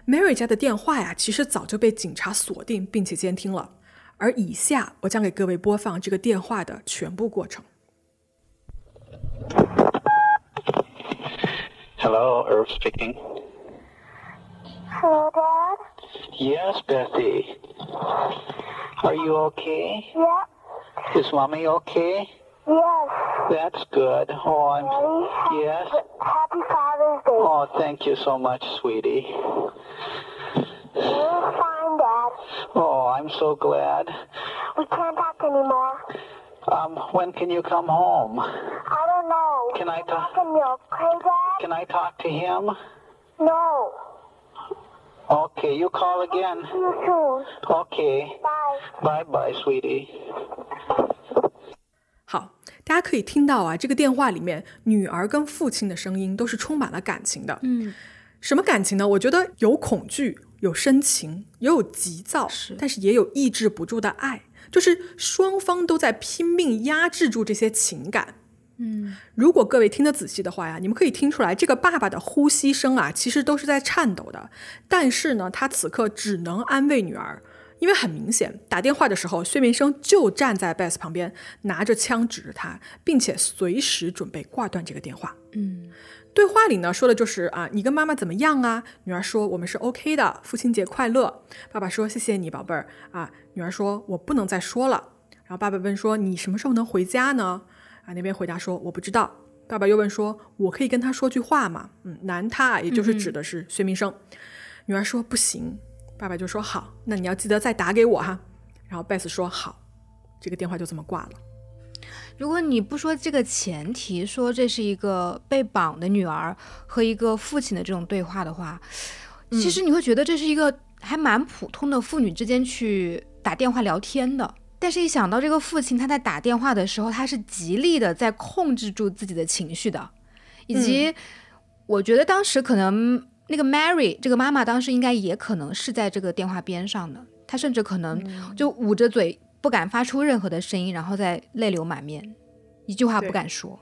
Mary 家的电话呀，其实早就被警察锁定并且监听了。而以下我将给各位播放这个电话的全部过程。 Hello, Irv speaking. Hello, Dad? Yes, Bethy. Are you okay? Yeah. Is mommy okay? Yes. That's good. Oh, I'm. Daddy? Yes. Happy Father's Day. Oh, thank you so much, sweetie. You're fine, Dad. Oh, I'm so glad. We can't talk anymore. Um, when can you come home? I don't know. Can I talk? Okay, Dad? Can I talk to him? No. Okay, you call again. See you soon. Okay. Bye. Bye bye, sweetie. 好，大家可以听到啊，这个电话里面女儿跟父亲的声音都是充满了感情的。嗯，什么感情呢？我觉得有恐惧，有深情，也有急躁，是但是也有抑制不住的爱，就是双方都在拼命压制住这些情感。嗯，如果各位听得仔细的话呀，你们可以听出来，这个爸爸的呼吸声啊，其实都是在颤抖的。但是呢，他此刻只能安慰女儿，因为很明显，打电话的时候，薛明生就站在 Beth 旁边，拿着枪指着他，并且随时准备挂断这个电话。嗯，对话里呢说的就是啊，你跟妈妈怎么样啊？女儿说我们是 OK 的，父亲节快乐。爸爸说谢谢你，宝贝儿啊。女儿说我不能再说了。然后爸爸问说你什么时候能回家呢？啊，那边回答说我不知道。爸爸又问说我可以跟他说句话吗？嗯，男他，也就是指的是薛明生。女儿说不行。爸爸就说好，那你要记得再打给我哈。然后贝斯说好，这个电话就这么挂了。如果你不说这个前提，说这是一个被绑的女儿和一个父亲的这种对话的话，其实你会觉得这是一个还蛮普通的父女之间去打电话聊天的。但是，一想到这个父亲他在打电话的时候，他是极力的在控制住自己的情绪的，以及我觉得当时可能那个 Mary 这个妈妈当时应该也可能是在这个电话边上的，她甚至可能就捂着嘴不敢发出任何的声音，然后在泪流满面，一句话不敢说。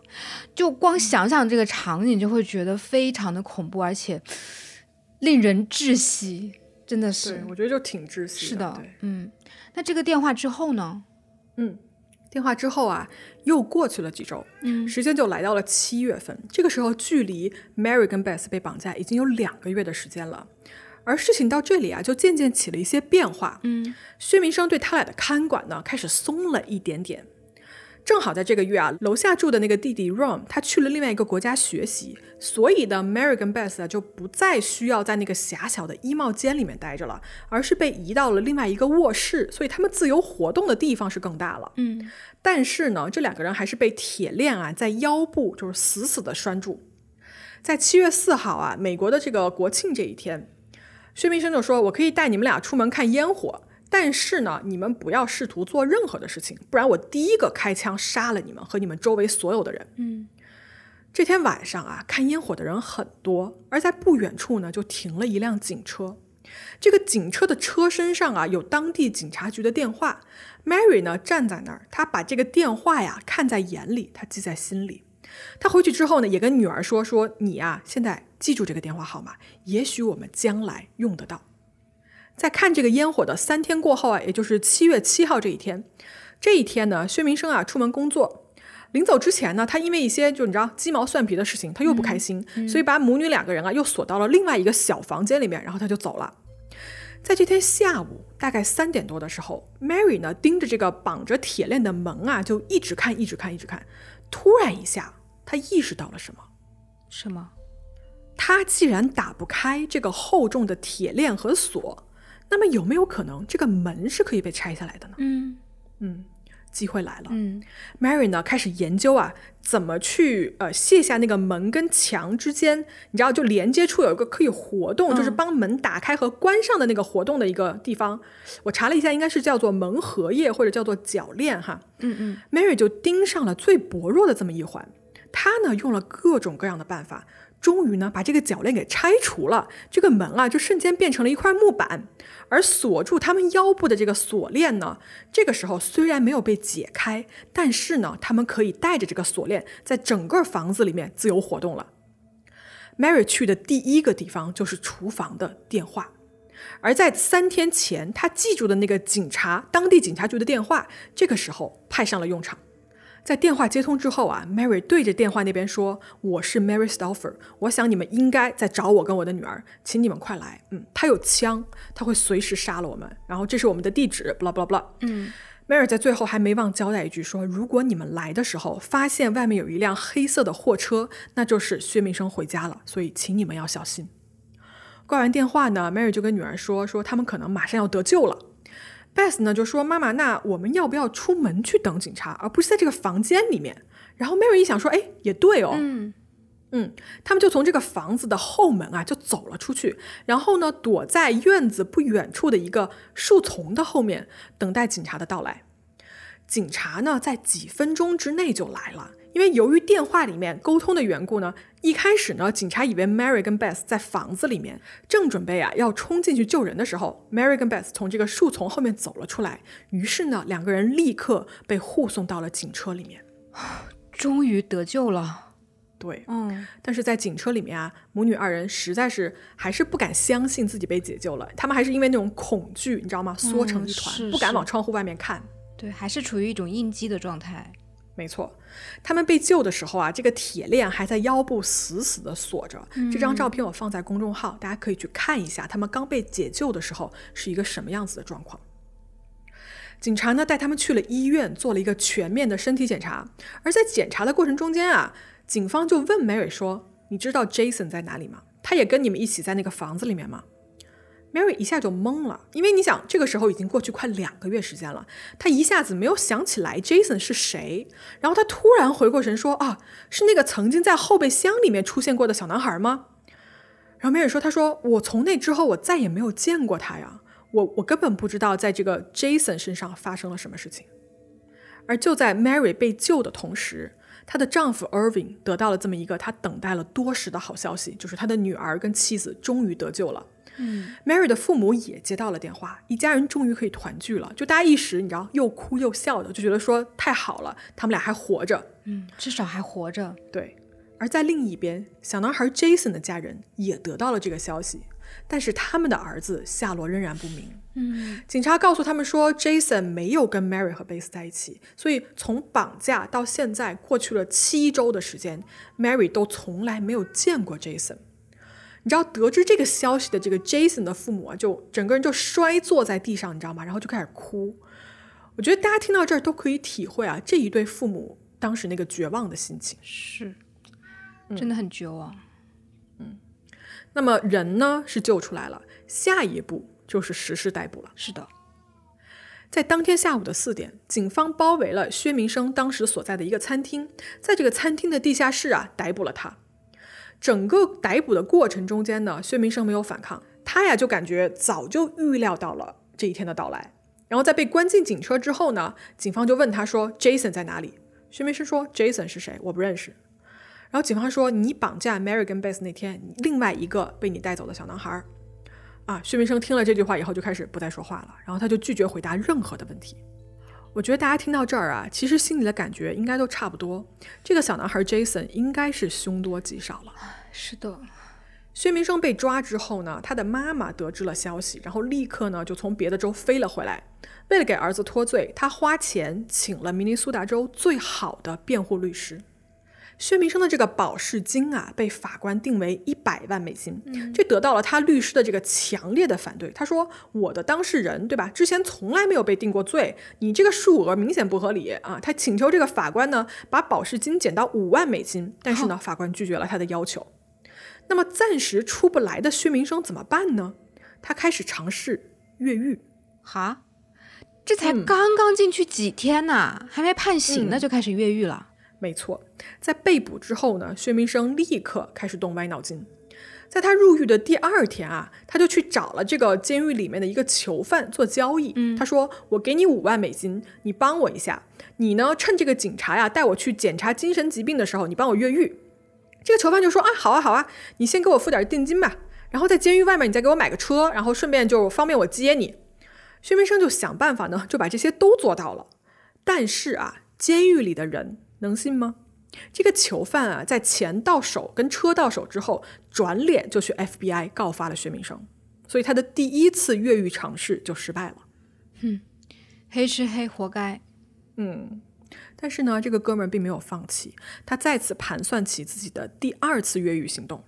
就光想想这个场景，就会觉得非常的恐怖，而且令人窒息，真的是对，。我觉得就挺窒息是的，嗯。那这个电话之后呢？嗯，电话之后啊，又过去了几周，嗯时间就来到了七月份。这个时候，距离 Mary 跟 Beth 被绑架已经有两个月的时间了。而事情到这里啊，就渐渐起了一些变化。嗯，薛明生对他俩的看管呢，开始松了一点点。正好在这个月啊，楼下住的那个弟弟 Rom 他去了另外一个国家学习，所以呢，Mary 跟 Beth 啊就不再需要在那个狭小的衣帽间里面待着了，而是被移到了另外一个卧室，所以他们自由活动的地方是更大了。嗯，但是呢，这两个人还是被铁链啊在腰部就是死死的拴住。在七月四号啊，美国的这个国庆这一天，薛明生就说：“我可以带你们俩出门看烟火。”但是呢，你们不要试图做任何的事情，不然我第一个开枪杀了你们和你们周围所有的人。嗯，这天晚上啊，看烟火的人很多，而在不远处呢，就停了一辆警车。这个警车的车身上啊，有当地警察局的电话。Mary 呢站在那儿，她把这个电话呀看在眼里，她记在心里。她回去之后呢，也跟女儿说：“说你啊、现在记住这个电话号码，也许我们将来用得到。”在看这个烟火的三天过后啊，也就是七月七号这一天，这一天呢，薛明生啊出门工作，临走之前呢，他因为一些就你知道鸡毛蒜皮的事情，他又不开心，所以把母女两个人啊又锁到了另外一个小房间里面，然后他就走了。在这天下午大概三点多的时候，Mary 呢盯着这个绑着铁链的门啊，就一直看，一直看，一直看。突然一下，他意识到了什么？什么？他既然打不开这个厚重的铁链和锁，那么有没有可能这个门是可以被拆下来的呢？嗯嗯，机会来了。嗯 Mary 呢开始研究啊，怎么去呃卸下那个门跟墙之间，你知道就连接处有一个可以活动，就是帮门打开和关上的那个活动的一个地方。我查了一下，应该是叫做门合页或者叫做铰链哈。嗯嗯 Mary 就盯上了最薄弱的这么一环，她呢用了各种各样的办法，终于呢把这个铰链给拆除了，这个门啊就瞬间变成了一块木板，而锁住他们腰部的这个锁链呢，这个时候虽然没有被解开，但是呢他们可以带着这个锁链在整个房子里面自由活动了。Mary 去的第一个地方就是厨房的电话。而在三天前，他记住的那个警察，当地警察局的电话，这个时候派上了用场。在电话接通之后啊，Mary 对着电话那边说：“我是 Mary Stauffer，我想你们应该在找我跟我的女儿，请你们快来。嗯，他有枪，他会随时杀了我们。然后这是我们的地址，blah blah blah。嗯 Mary 在最后还没忘交代一句说：如果你们来的时候发现外面有一辆黑色的货车，那就是薛明生回家了，所以请你们要小心。挂完电话呢，Mary 就跟女儿说：“说他们可能马上要得救了。” Beth 呢就说：“妈妈，那我们要不要出门去等警察，而不是在这个房间里面？”然后 Mary 一想说：“哎，也对哦。嗯嗯，他们就从这个房子的后门啊就走了出去，然后呢躲在院子不远处的一个树丛的后面，等待警察的到来。警察呢在几分钟之内就来了，因为由于电话里面沟通的缘故呢，一开始呢警察以为 Mary 跟 Beth 在房子里面，正准备啊要冲进去救人的时候，Mary 跟 Beth 从这个树丛后面走了出来，于是呢两个人立刻被护送到了警车里面。终于得救了。对，嗯但是在警车里面啊，母女二人实在是还是不敢相信自己被解救了，他们还是因为那种恐惧，你知道吗？缩成一团，是不敢往窗户外面看。对，还是处于一种应激的状态。没错，他们被救的时候啊，这个铁链还在腰部死死的锁着。这张照片我放在公众号，大家可以去看一下，他们刚被解救的时候是一个什么样子的状况。警察呢带他们去了医院，做了一个全面的身体检查。而在检查的过程中间啊，警方就问 Mary 说：“你知道 Jason 在哪里吗？他也跟你们一起在那个房子里面吗？” Mary 一下就懵了，因为你想，这个时候已经过去快两个月时间了，她一下子没有想起来 Jason 是谁，然后她突然回过神说：“啊，是那个曾经在后备箱里面出现过的小男孩吗？”然后 Mary 说：“她说我从那之后我再也没有见过他呀，我我根本不知道在这个 Jason 身上发生了什么事情。”而就在 Mary 被救的同时，她的丈夫 Irving 得到了这么一个她等待了多时的好消息，就是她的女儿跟妻子终于得救了。嗯 Mary 的父母也接到了电话，一家人终于可以团聚了。就大家一时你知道又哭又笑的，就觉得说太好了，他们俩还活着。嗯，至少还活着。对，而在另一边，小男孩 Jason 的家人也得到了这个消息，但是他们的儿子下落仍然不明。嗯警察告诉他们说，Jason 没有跟 Mary 和 Base 在一起，所以从绑架到现在过去了七周的时间，Mary 都从来没有见过 Jason。你知道得知这个消息的这个 Jason 的父母啊，就整个人就摔坐在地上，你知道吗？然后就开始哭。我觉得大家听到这儿都可以体会啊，这一对父母当时那个绝望的心情。是，真的很绝望。嗯那么人呢是救出来了，下一步就是实施逮捕了。是的，在当天下午的四点，警方包围了薛明生当时所在的一个餐厅，在这个餐厅的地下室啊逮捕了他。整个逮捕的过程中间呢，薛明生没有反抗，他呀就感觉早就预料到了这一天的到来。然后在被关进警车之后呢，警方就问他说：“Jason 在哪里？”薛明生说：“Jason 是谁？我不认识。”然后警方说：“你绑架 Mary 跟 Beth 那天，另外一个被你带走的小男孩儿。”啊，薛明生听了这句话以后就开始不再说话了，然后他就拒绝回答任何的问题。我觉得大家听到这儿啊，其实心里的感觉应该都差不多。这个小男孩 Jason 应该是凶多吉少了。是的，薛明生被抓之后呢，他的妈妈得知了消息，然后立刻呢就从别的州飞了回来。为了给儿子脱罪，他花钱请了明尼苏达州最好的辩护律师。薛明生的这个保释金啊，被法官定为一百万美金，这得到了他律师的这个强烈的反对。他说：“我的当事人，对吧？之前从来没有被定过罪，你这个数额明显不合理啊！”他请求这个法官呢，把保释金减到五万美金，但是呢，法官拒绝了他的要求。那么暂时出不来的薛明生怎么办呢？他开始尝试越狱。哈，这才刚刚进去几天呢，还没判刑呢，就开始越狱了。没错，在被捕之后呢，薛明生立刻开始动歪脑筋。在他入狱的第二天啊，他就去找了这个监狱里面的一个囚犯做交易。嗯他说：“我给你五万美金，你帮我一下。你呢，趁这个警察呀带我去检查精神疾病的时候，你帮我越狱。”这个囚犯就说：“啊，好啊，好啊，你先给我付点定金吧，然后在监狱外面你再给我买个车，然后顺便就方便我接你。”薛明生就想办法呢，就把这些都做到了。但是啊，监狱里的人能信吗？这个囚犯啊，在钱到手跟车到手之后，转脸就去 FBI 告发了薛明生，所以他的第一次越狱尝试就失败了。哼黑吃黑，活该。嗯，但是呢，这个哥们儿并没有放弃，他再次盘算起自己的第二次越狱行动。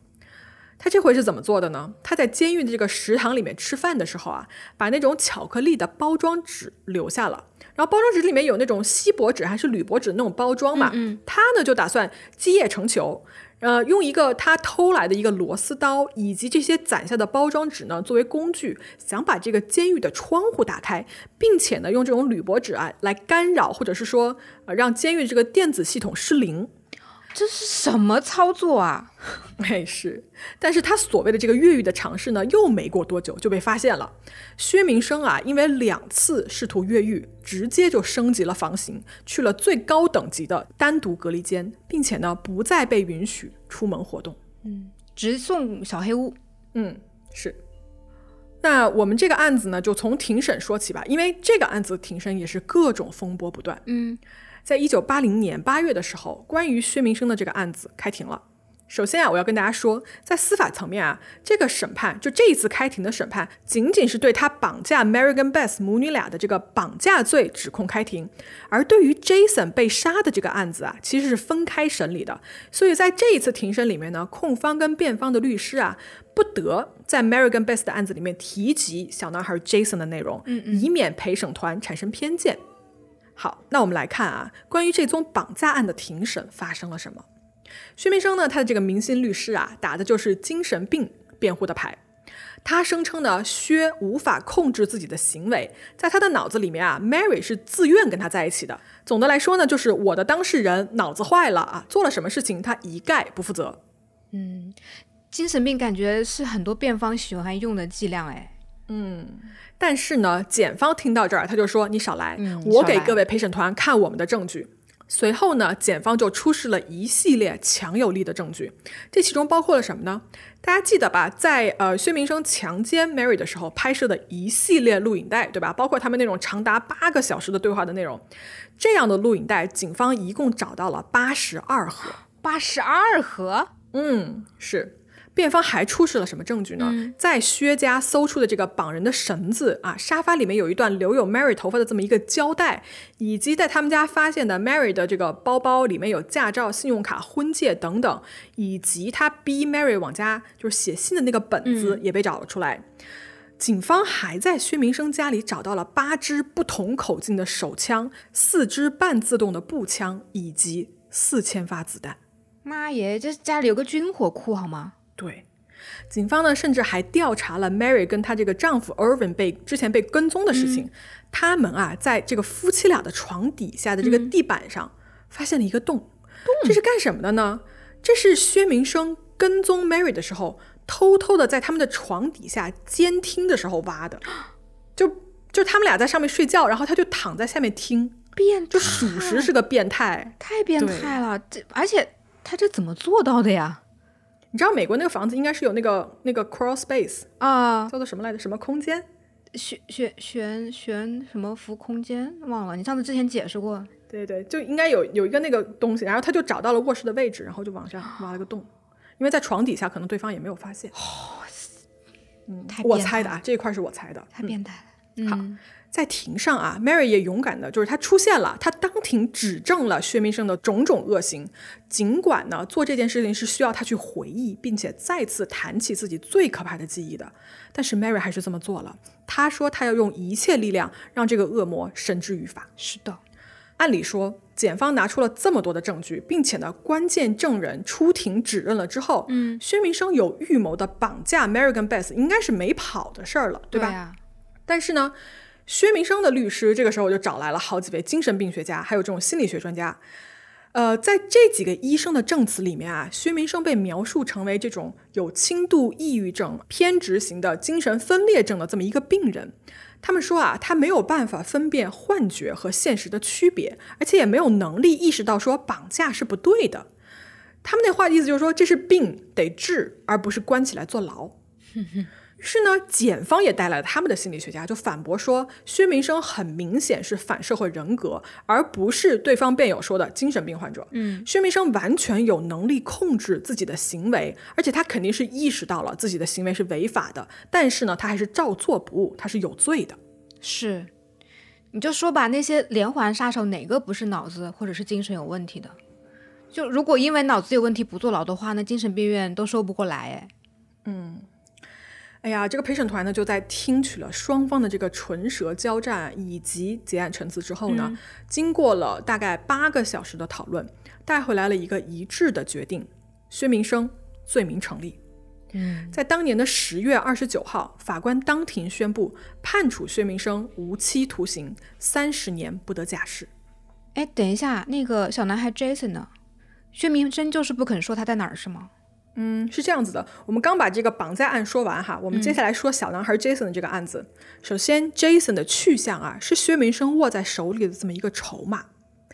他这回是怎么做的呢？他在监狱的这个食堂里面吃饭的时候啊，把那种巧克力的包装纸留下了。然后包装纸里面有那种锡箔纸还是铝箔纸那种包装嘛，嗯嗯他呢就打算积液成球，呃，用一个他偷来的一个螺丝刀以及这些攒下的包装纸呢作为工具，想把这个监狱的窗户打开，并且呢用这种铝箔纸啊来干扰或者是说呃让监狱这个电子系统失灵。这是什么操作啊？哎，是，但是他所谓的这个越狱的尝试呢，又没过多久就被发现了。薛明生啊，因为两次试图越狱，直接就升级了房型，去了最高等级的单独隔离间，并且呢，不再被允许出门活动。嗯直送小黑屋。嗯，是。那我们这个案子呢，就从庭审说起吧，因为这个案子庭审也是各种风波不断。嗯，在一九八零年八月的时候，关于薛明生的这个案子开庭了。首先啊，我要跟大家说，在司法层面啊，这个审判就这一次开庭的审判，仅仅是对他绑架 Mary 跟 Beth 母女俩的这个绑架罪指控开庭，而对于 Jason 被杀的这个案子啊，其实是分开审理的。所以在这一次庭审里面呢，控方跟辩方的律师啊，不得在 Mary 跟 Beth 的案子里面提及小男孩 Jason 的内容，以免陪审团产生偏见。好，那我们来看啊，关于这宗绑架案的庭审发生了什么？薛明生呢，他的这个明星律师啊，打的就是精神病辩护的牌。他声称呢，薛无法控制自己的行为，在他的脑子里面啊，Mary 是自愿跟他在一起的。总的来说呢，就是我的当事人脑子坏了啊，做了什么事情他一概不负责。嗯精神病感觉是很多辩方喜欢用的伎俩哎。但是呢，检方听到这儿，他就说：“你少来，嗯我给各位陪审团看我们的证据。”随后呢，检方就出示了一系列强有力的证据，这其中包括了什么呢？大家记得吧，在呃薛明生强奸 Mary 的时候拍摄的一系列录影带，对吧？包括他们那种长达八个小时的对话的内容，这样的录影带，警方一共找到了八十二盒。八十二盒，嗯，是。辩方还出示了什么证据呢？嗯在薛家搜出的这个绑人的绳子啊，沙发里面有一段留有 Mary 头发的这么一个胶带，以及在他们家发现的 Mary 的这个包包里面有驾照、信用卡、婚戒等等，以及他逼 Mary 往家就是写信的那个本子也被找了出来。警方还在薛明生家里找到了八支不同口径的手枪、四支半自动的步枪以及四千发子弹。妈耶，这家里有个军火库好吗？对，警方呢甚至还调查了 Mary 跟她这个丈夫 Irvin 被之前被跟踪的事情。他们啊，在这个夫妻俩的床底下的这个地板上、发现了一个洞，这是干什么的呢？这是薛明生跟踪 Mary 的时候，偷偷的在他们的床底下监听的时候挖的。就就他们俩在上面睡觉，然后他就躺在下面听，变就属实是个变态。太变态了，这而且他这怎么做到的呀？你知道美国那个房子应该是有那个那个 crawl space，啊，叫做什么来着？什么空间？悬悬悬悬什么浮空间忘了，你上次之前解释过。对对，就应该有有一个那个东西，然后他就找到了卧室的位置，然后就往上挖了个洞。因为在床底下，可能对方也没有发现。我猜的啊，这一块是我猜的。太变态了。好嗯，在庭上啊，Mary 也勇敢的，就是她出现了，她当庭指证了薛明生的种种恶行。尽管呢，做这件事情是需要他去回忆，并且再次谈起自己最可怕的记忆的，但是 Mary 还是这么做了。她说她要用一切力量让这个恶魔绳之于法。是的，按理说，检方拿出了这么多的证据，并且呢，关键证人出庭指认了之后，嗯，薛明生有预谋的绑架 Mary 跟 Beth 应该是没跑的事儿了，对吧？呀、但是呢，薛明生的律师这个时候就找来了好几位精神病学家，还有这种心理学专家。呃，在这几个医生的证词里面啊，薛明生被描述成为这种有轻度抑郁症、偏执型的精神分裂症的这么一个病人。他们说啊，他没有办法分辨幻觉和现实的区别，而且也没有能力意识到说绑架是不对的。他们那话的意思就是说，这是病得治，而不是关起来坐牢。于是呢，检方也带来了他们的心理学家，就反驳说，薛明生很明显是反社会人格，而不是对方辩友说的精神病患者。嗯，薛明生完全有能力控制自己的行为，而且他肯定是意识到了自己的行为是违法的，但是呢，他还是照做不误，他是有罪的。是。你就说吧，那些连环杀手哪个不是脑子或者是精神有问题的？就如果因为脑子有问题不坐牢的话，那精神病院都收不过来哎。哎呀，这个陪审团呢，就在听取了双方的这个唇舌交战以及结案陈词之后呢，经过了大概八个小时的讨论，带回来了一个一致的决定：薛明生罪名成立。嗯，在当年的十月二十九号，法官当庭宣布判处薛明生无期徒刑，三十年不得假释。哎，等一下，那个小男孩 Jason 呢？薛明生就是不肯说他在哪儿是吗？嗯，是这样子的，我们刚把这个绑架案说完哈，我们接下来说小男孩 Jason 的这个案子。首先，Jason 的去向啊，是薛明生握在手里的这么一个筹码。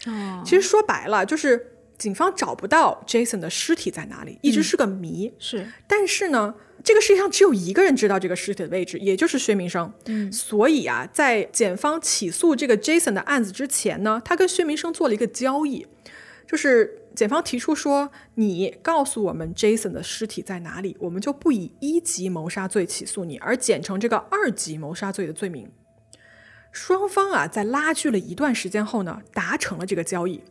哦，其实说白了，就是警方找不到 Jason 的尸体在哪里，一直是个谜。是但是呢，这个世界上只有一个人知道这个尸体的位置，也就是薛明生。嗯所以啊，在检方起诉这个 Jason 的案子之前呢，他跟薛明生做了一个交易，就是检方提出说，你告诉我们 Jason 的尸体在哪里，我们就不以一级谋杀罪起诉你，而减成这个二级谋杀罪的罪名。双方啊，在拉锯了一段时间后呢，达成了这个交易。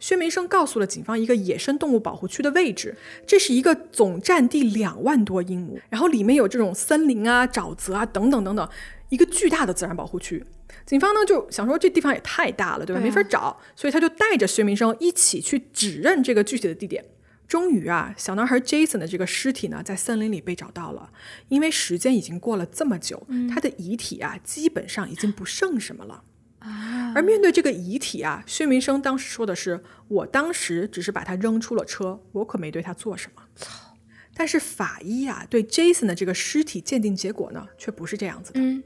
薛明生告诉了警方一个野生动物保护区的位置，这是一个总占地两万多英亩，然后里面有这种森林啊、沼泽啊等等等等，一个巨大的自然保护区。警方呢就想说这地方也太大了，对吧？对啊没法找，所以他就带着薛明生一起去指认这个具体的地点。终于啊，小男孩 Jason 的这个尸体呢，在森林里被找到了。因为时间已经过了这么久，他的遗体啊，基本上已经不剩什么了。啊，而面对这个遗体啊，薛明生当时说的是：“我当时只是把他扔出了车，我可没对他做什么。”但是法医啊，对 Jason 的这个尸体鉴定结果呢，却不是这样子的。嗯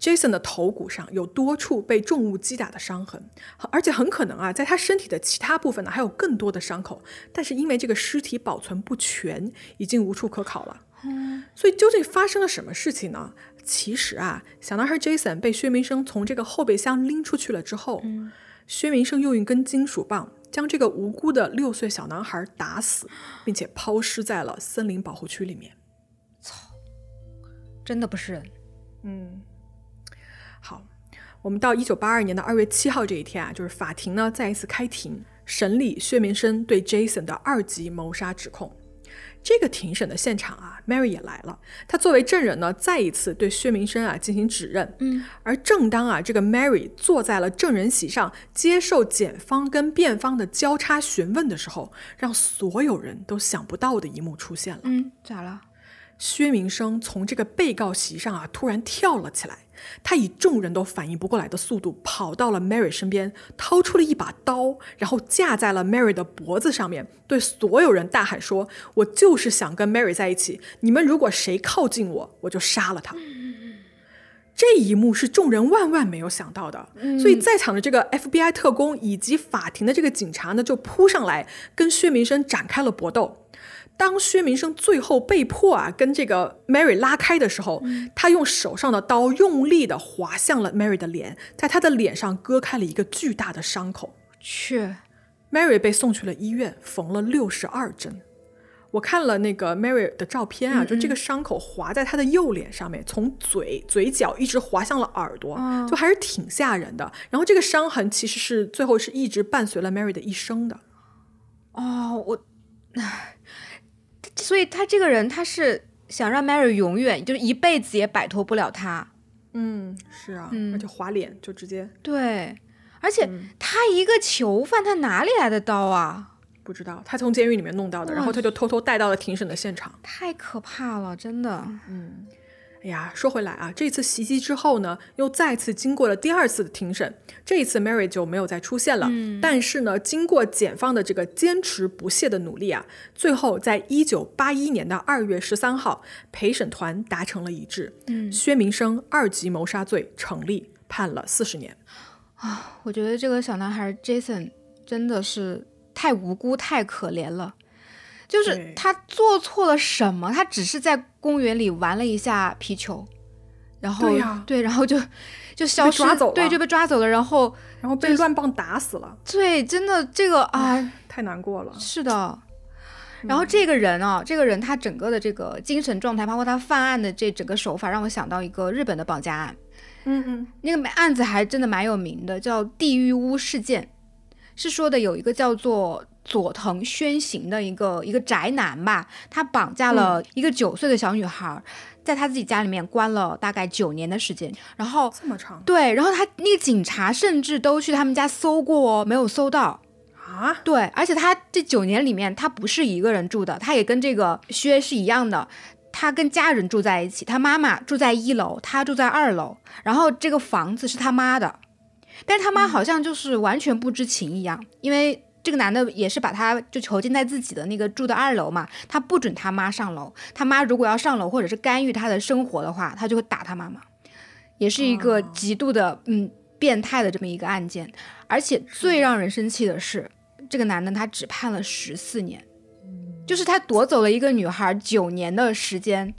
Jason 的头骨上有多处被重物击打的伤痕，而且很可能啊，在他身体的其他部分呢还有更多的伤口，但是因为这个尸体保存不全，已经无处可考了。所以究竟发生了什么事情呢？其实啊，小男孩 Jason 被薛明生从这个后备箱拎出去了之后，薛明生用一根金属棒将这个无辜的六岁小男孩打死，并且抛尸在了森林保护区里面。操真的不是人。嗯，好，我们到一九八二年的二月七号这一天啊，就是法庭呢再一次开庭审理薛明生对 Jason 的二级谋杀指控。这个庭审的现场啊，Mary 也来了。她作为证人呢，再一次对薛明生啊进行指认。嗯，而正当啊这个 Mary 坐在了证人席上，接受检方跟辩方的交叉询问的时候，让所有人都想不到的一幕出现了。嗯，咋了？薛明生从这个被告席上啊突然跳了起来，他以众人都反应不过来的速度跑到了 Mary 身边，掏出了一把刀，然后架在了 Mary 的脖子上面，对所有人大喊说：“我就是想跟 Mary 在一起，你们如果谁靠近我，我就杀了他。”这一幕是众人万万没有想到的，所以在场的这个 FBI 特工以及法庭的这个警察呢，就扑上来跟薛明生展开了搏斗。当薛明生最后被迫啊跟这个 Mary 拉开的时候，他用手上的刀用力的划向了 Mary 的脸，在她的脸上割开了一个巨大的伤口。去，Mary 被送去了医院，缝了六十二针。我看了那个 Mary 的照片啊，嗯就这个伤口划在她的右脸上面，从嘴嘴角一直划向了耳朵，哦就还是挺吓人的。然后这个伤痕其实是最后是一直伴随了 Mary 的一生的。哦，我，唉所以他这个人他是想让 Mary 永远就是一辈子也摆脱不了他。嗯，是啊，嗯而且划脸就直接对，而且嗯他一个囚犯，他哪里来的刀啊？不知道他从监狱里面弄到的，然后他就偷偷带到了庭审的现场。太可怕了，真的。哎呀，说回来啊，这次袭击之后呢，又再次经过了第二次的庭审，这一次 Mary 就没有再出现了。但是呢，经过检方的这个坚持不懈的努力啊，最后在一九八一年的二月十三号，陪审团达成了一致，嗯，薛明生二级谋杀罪成立，判了四十年。啊我觉得这个小男孩 Jason 真的是太无辜、太可怜了。就是他做错了什么？他只是在公园里玩了一下皮球，然后对呀然后就就消失，抓走了对，就被抓走了。然后然后被乱棒打死了，对，真的这个啊，太难过了。是的。然后这个人啊，这个人他整个的这个精神状态，包括他犯案的这整个手法，让我想到一个日本的绑架案。嗯嗯，那个案子还真的蛮有名的，叫地狱屋事件，是说的有一个叫做佐藤宣行的一个一个宅男吧，他绑架了一个九岁的小女孩，在他自己家里面关了大概九年的时间，然后这么长？对，然后他那个警察甚至都去他们家搜过哦，没有搜到。啊？对，而且他这九年里面，他不是一个人住的，他也跟这个薛是一样的，他跟家人住在一起，他妈妈住在一楼，他住在二楼，然后这个房子是他妈的，但是他妈好像就是完全不知情一样，因为这个男的也是把他就囚禁在自己的那个住的二楼嘛，他不准他妈上楼，他妈如果要上楼或者是干预他的生活的话，他就会打他妈妈，也是一个极度的、嗯变态的这么一个案件，而且最让人生气的是。这个男的他只判了十四年，就是他夺走了一个女孩九年的时间，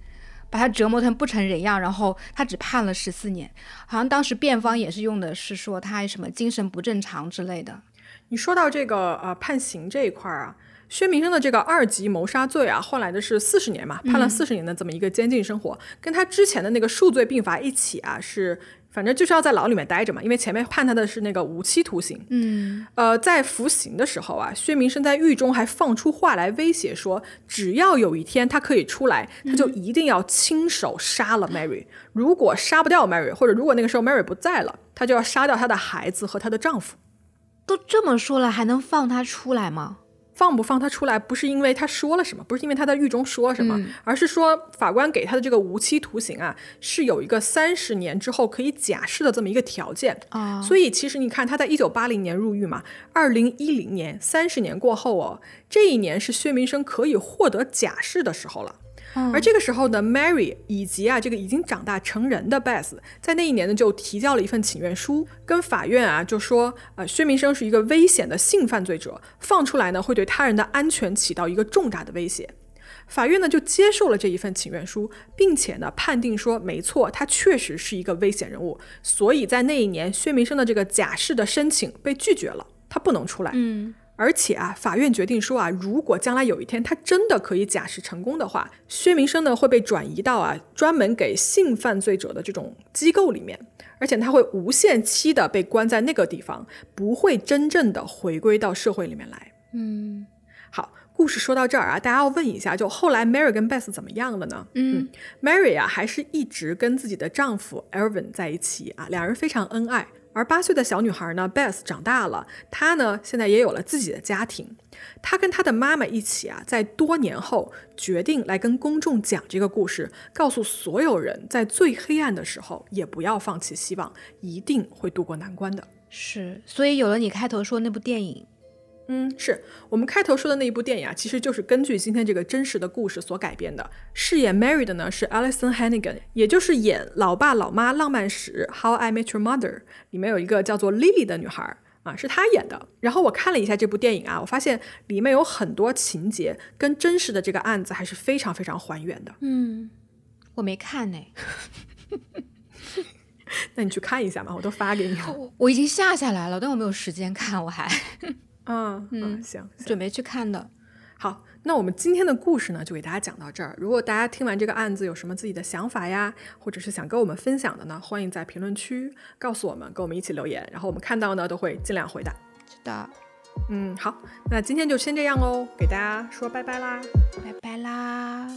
把她折磨成不成人样，然后他只判了十四年。好像当时辩方也是用的是说他什么精神不正常之类的。你说到这个呃判刑这一块儿啊，薛明生的这个二级谋杀罪啊，换来的是四十年嘛，判了四十年的这么一个监禁生活，跟他之前的那个数罪并罚一起啊，是反正就是要在牢里面待着嘛，因为前面判他的是那个无期徒刑。嗯，呃，在服刑的时候啊，薛明生在狱中还放出话来威胁说，只要有一天他可以出来，他就一定要亲手杀了 Mary。如果杀不掉 Mary，或者如果那个时候 Mary 不在了，他就要杀掉她的孩子和她的丈夫。都这么说了，还能放他出来吗？放不放他出来，不是因为他说了什么，不是因为他在狱中说了什么，嗯而是说法官给他的这个无期徒刑啊，是有一个三十年之后可以假释的这么一个条件。啊所以其实你看，他在一九八零年入狱嘛，二零一零年三十年过后哦，这一年是薛明生可以获得假释的时候了。而这个时候呢，Mary 以及啊这个已经长大成人的 Beth，在那一年呢就提交了一份请愿书，跟法院啊就说，呃，薛明生是一个危险的性犯罪者，放出来呢会对他人的安全起到一个重大的威胁。法院呢就接受了这一份请愿书，并且呢判定说，没错，他确实是一个危险人物，所以在那一年，薛明生的这个假释的申请被拒绝了，他不能出来。嗯，而且啊，法院决定说啊，如果将来有一天他真的可以假释成功的话，薛明生呢会被转移到啊专门给性犯罪者的这种机构里面，而且他会无限期的被关在那个地方，不会真正的回归到社会里面来。嗯好，故事说到这儿啊，大家要问一下，就后来 Mary 跟 Beth 怎么样了呢？嗯 Mary 啊，还是一直跟自己的丈夫 Elvin 在一起啊，两人非常恩爱。而八岁的小女孩呢，Beth 长大了，她呢现在也有了自己的家庭。她跟她的妈妈一起啊，在多年后决定来跟公众讲这个故事，告诉所有人，在最黑暗的时候也不要放弃希望，一定会度过难关的。是，所以有了你开头说那部电影。嗯，是我们开头说的那一部电影啊，其实就是根据今天这个真实的故事所改编的。饰演 Mary 的呢是 Alison Hannigan，也就是演《老爸老妈浪漫史》（How I Met Your Mother） 里面有一个叫做 Lily 的女孩啊，是她演的。然后我看了一下这部电影啊，我发现里面有很多情节跟真实的这个案子还是非常非常还原的。嗯，我没看呢，那你去看一下嘛，我都发给你了。我我已经下下来了，但我没有时间看，我还啊，嗯，行，行准备去看的。好，那我们今天的故事呢，就给大家讲到这儿。如果大家听完这个案子有什么自己的想法呀，或者是想跟我们分享的呢，欢迎在评论区告诉我们，跟我们一起留言，然后我们看到呢都会尽量回答。是的，嗯，好，那今天就先这样喽，给大家说拜拜啦。拜拜啦。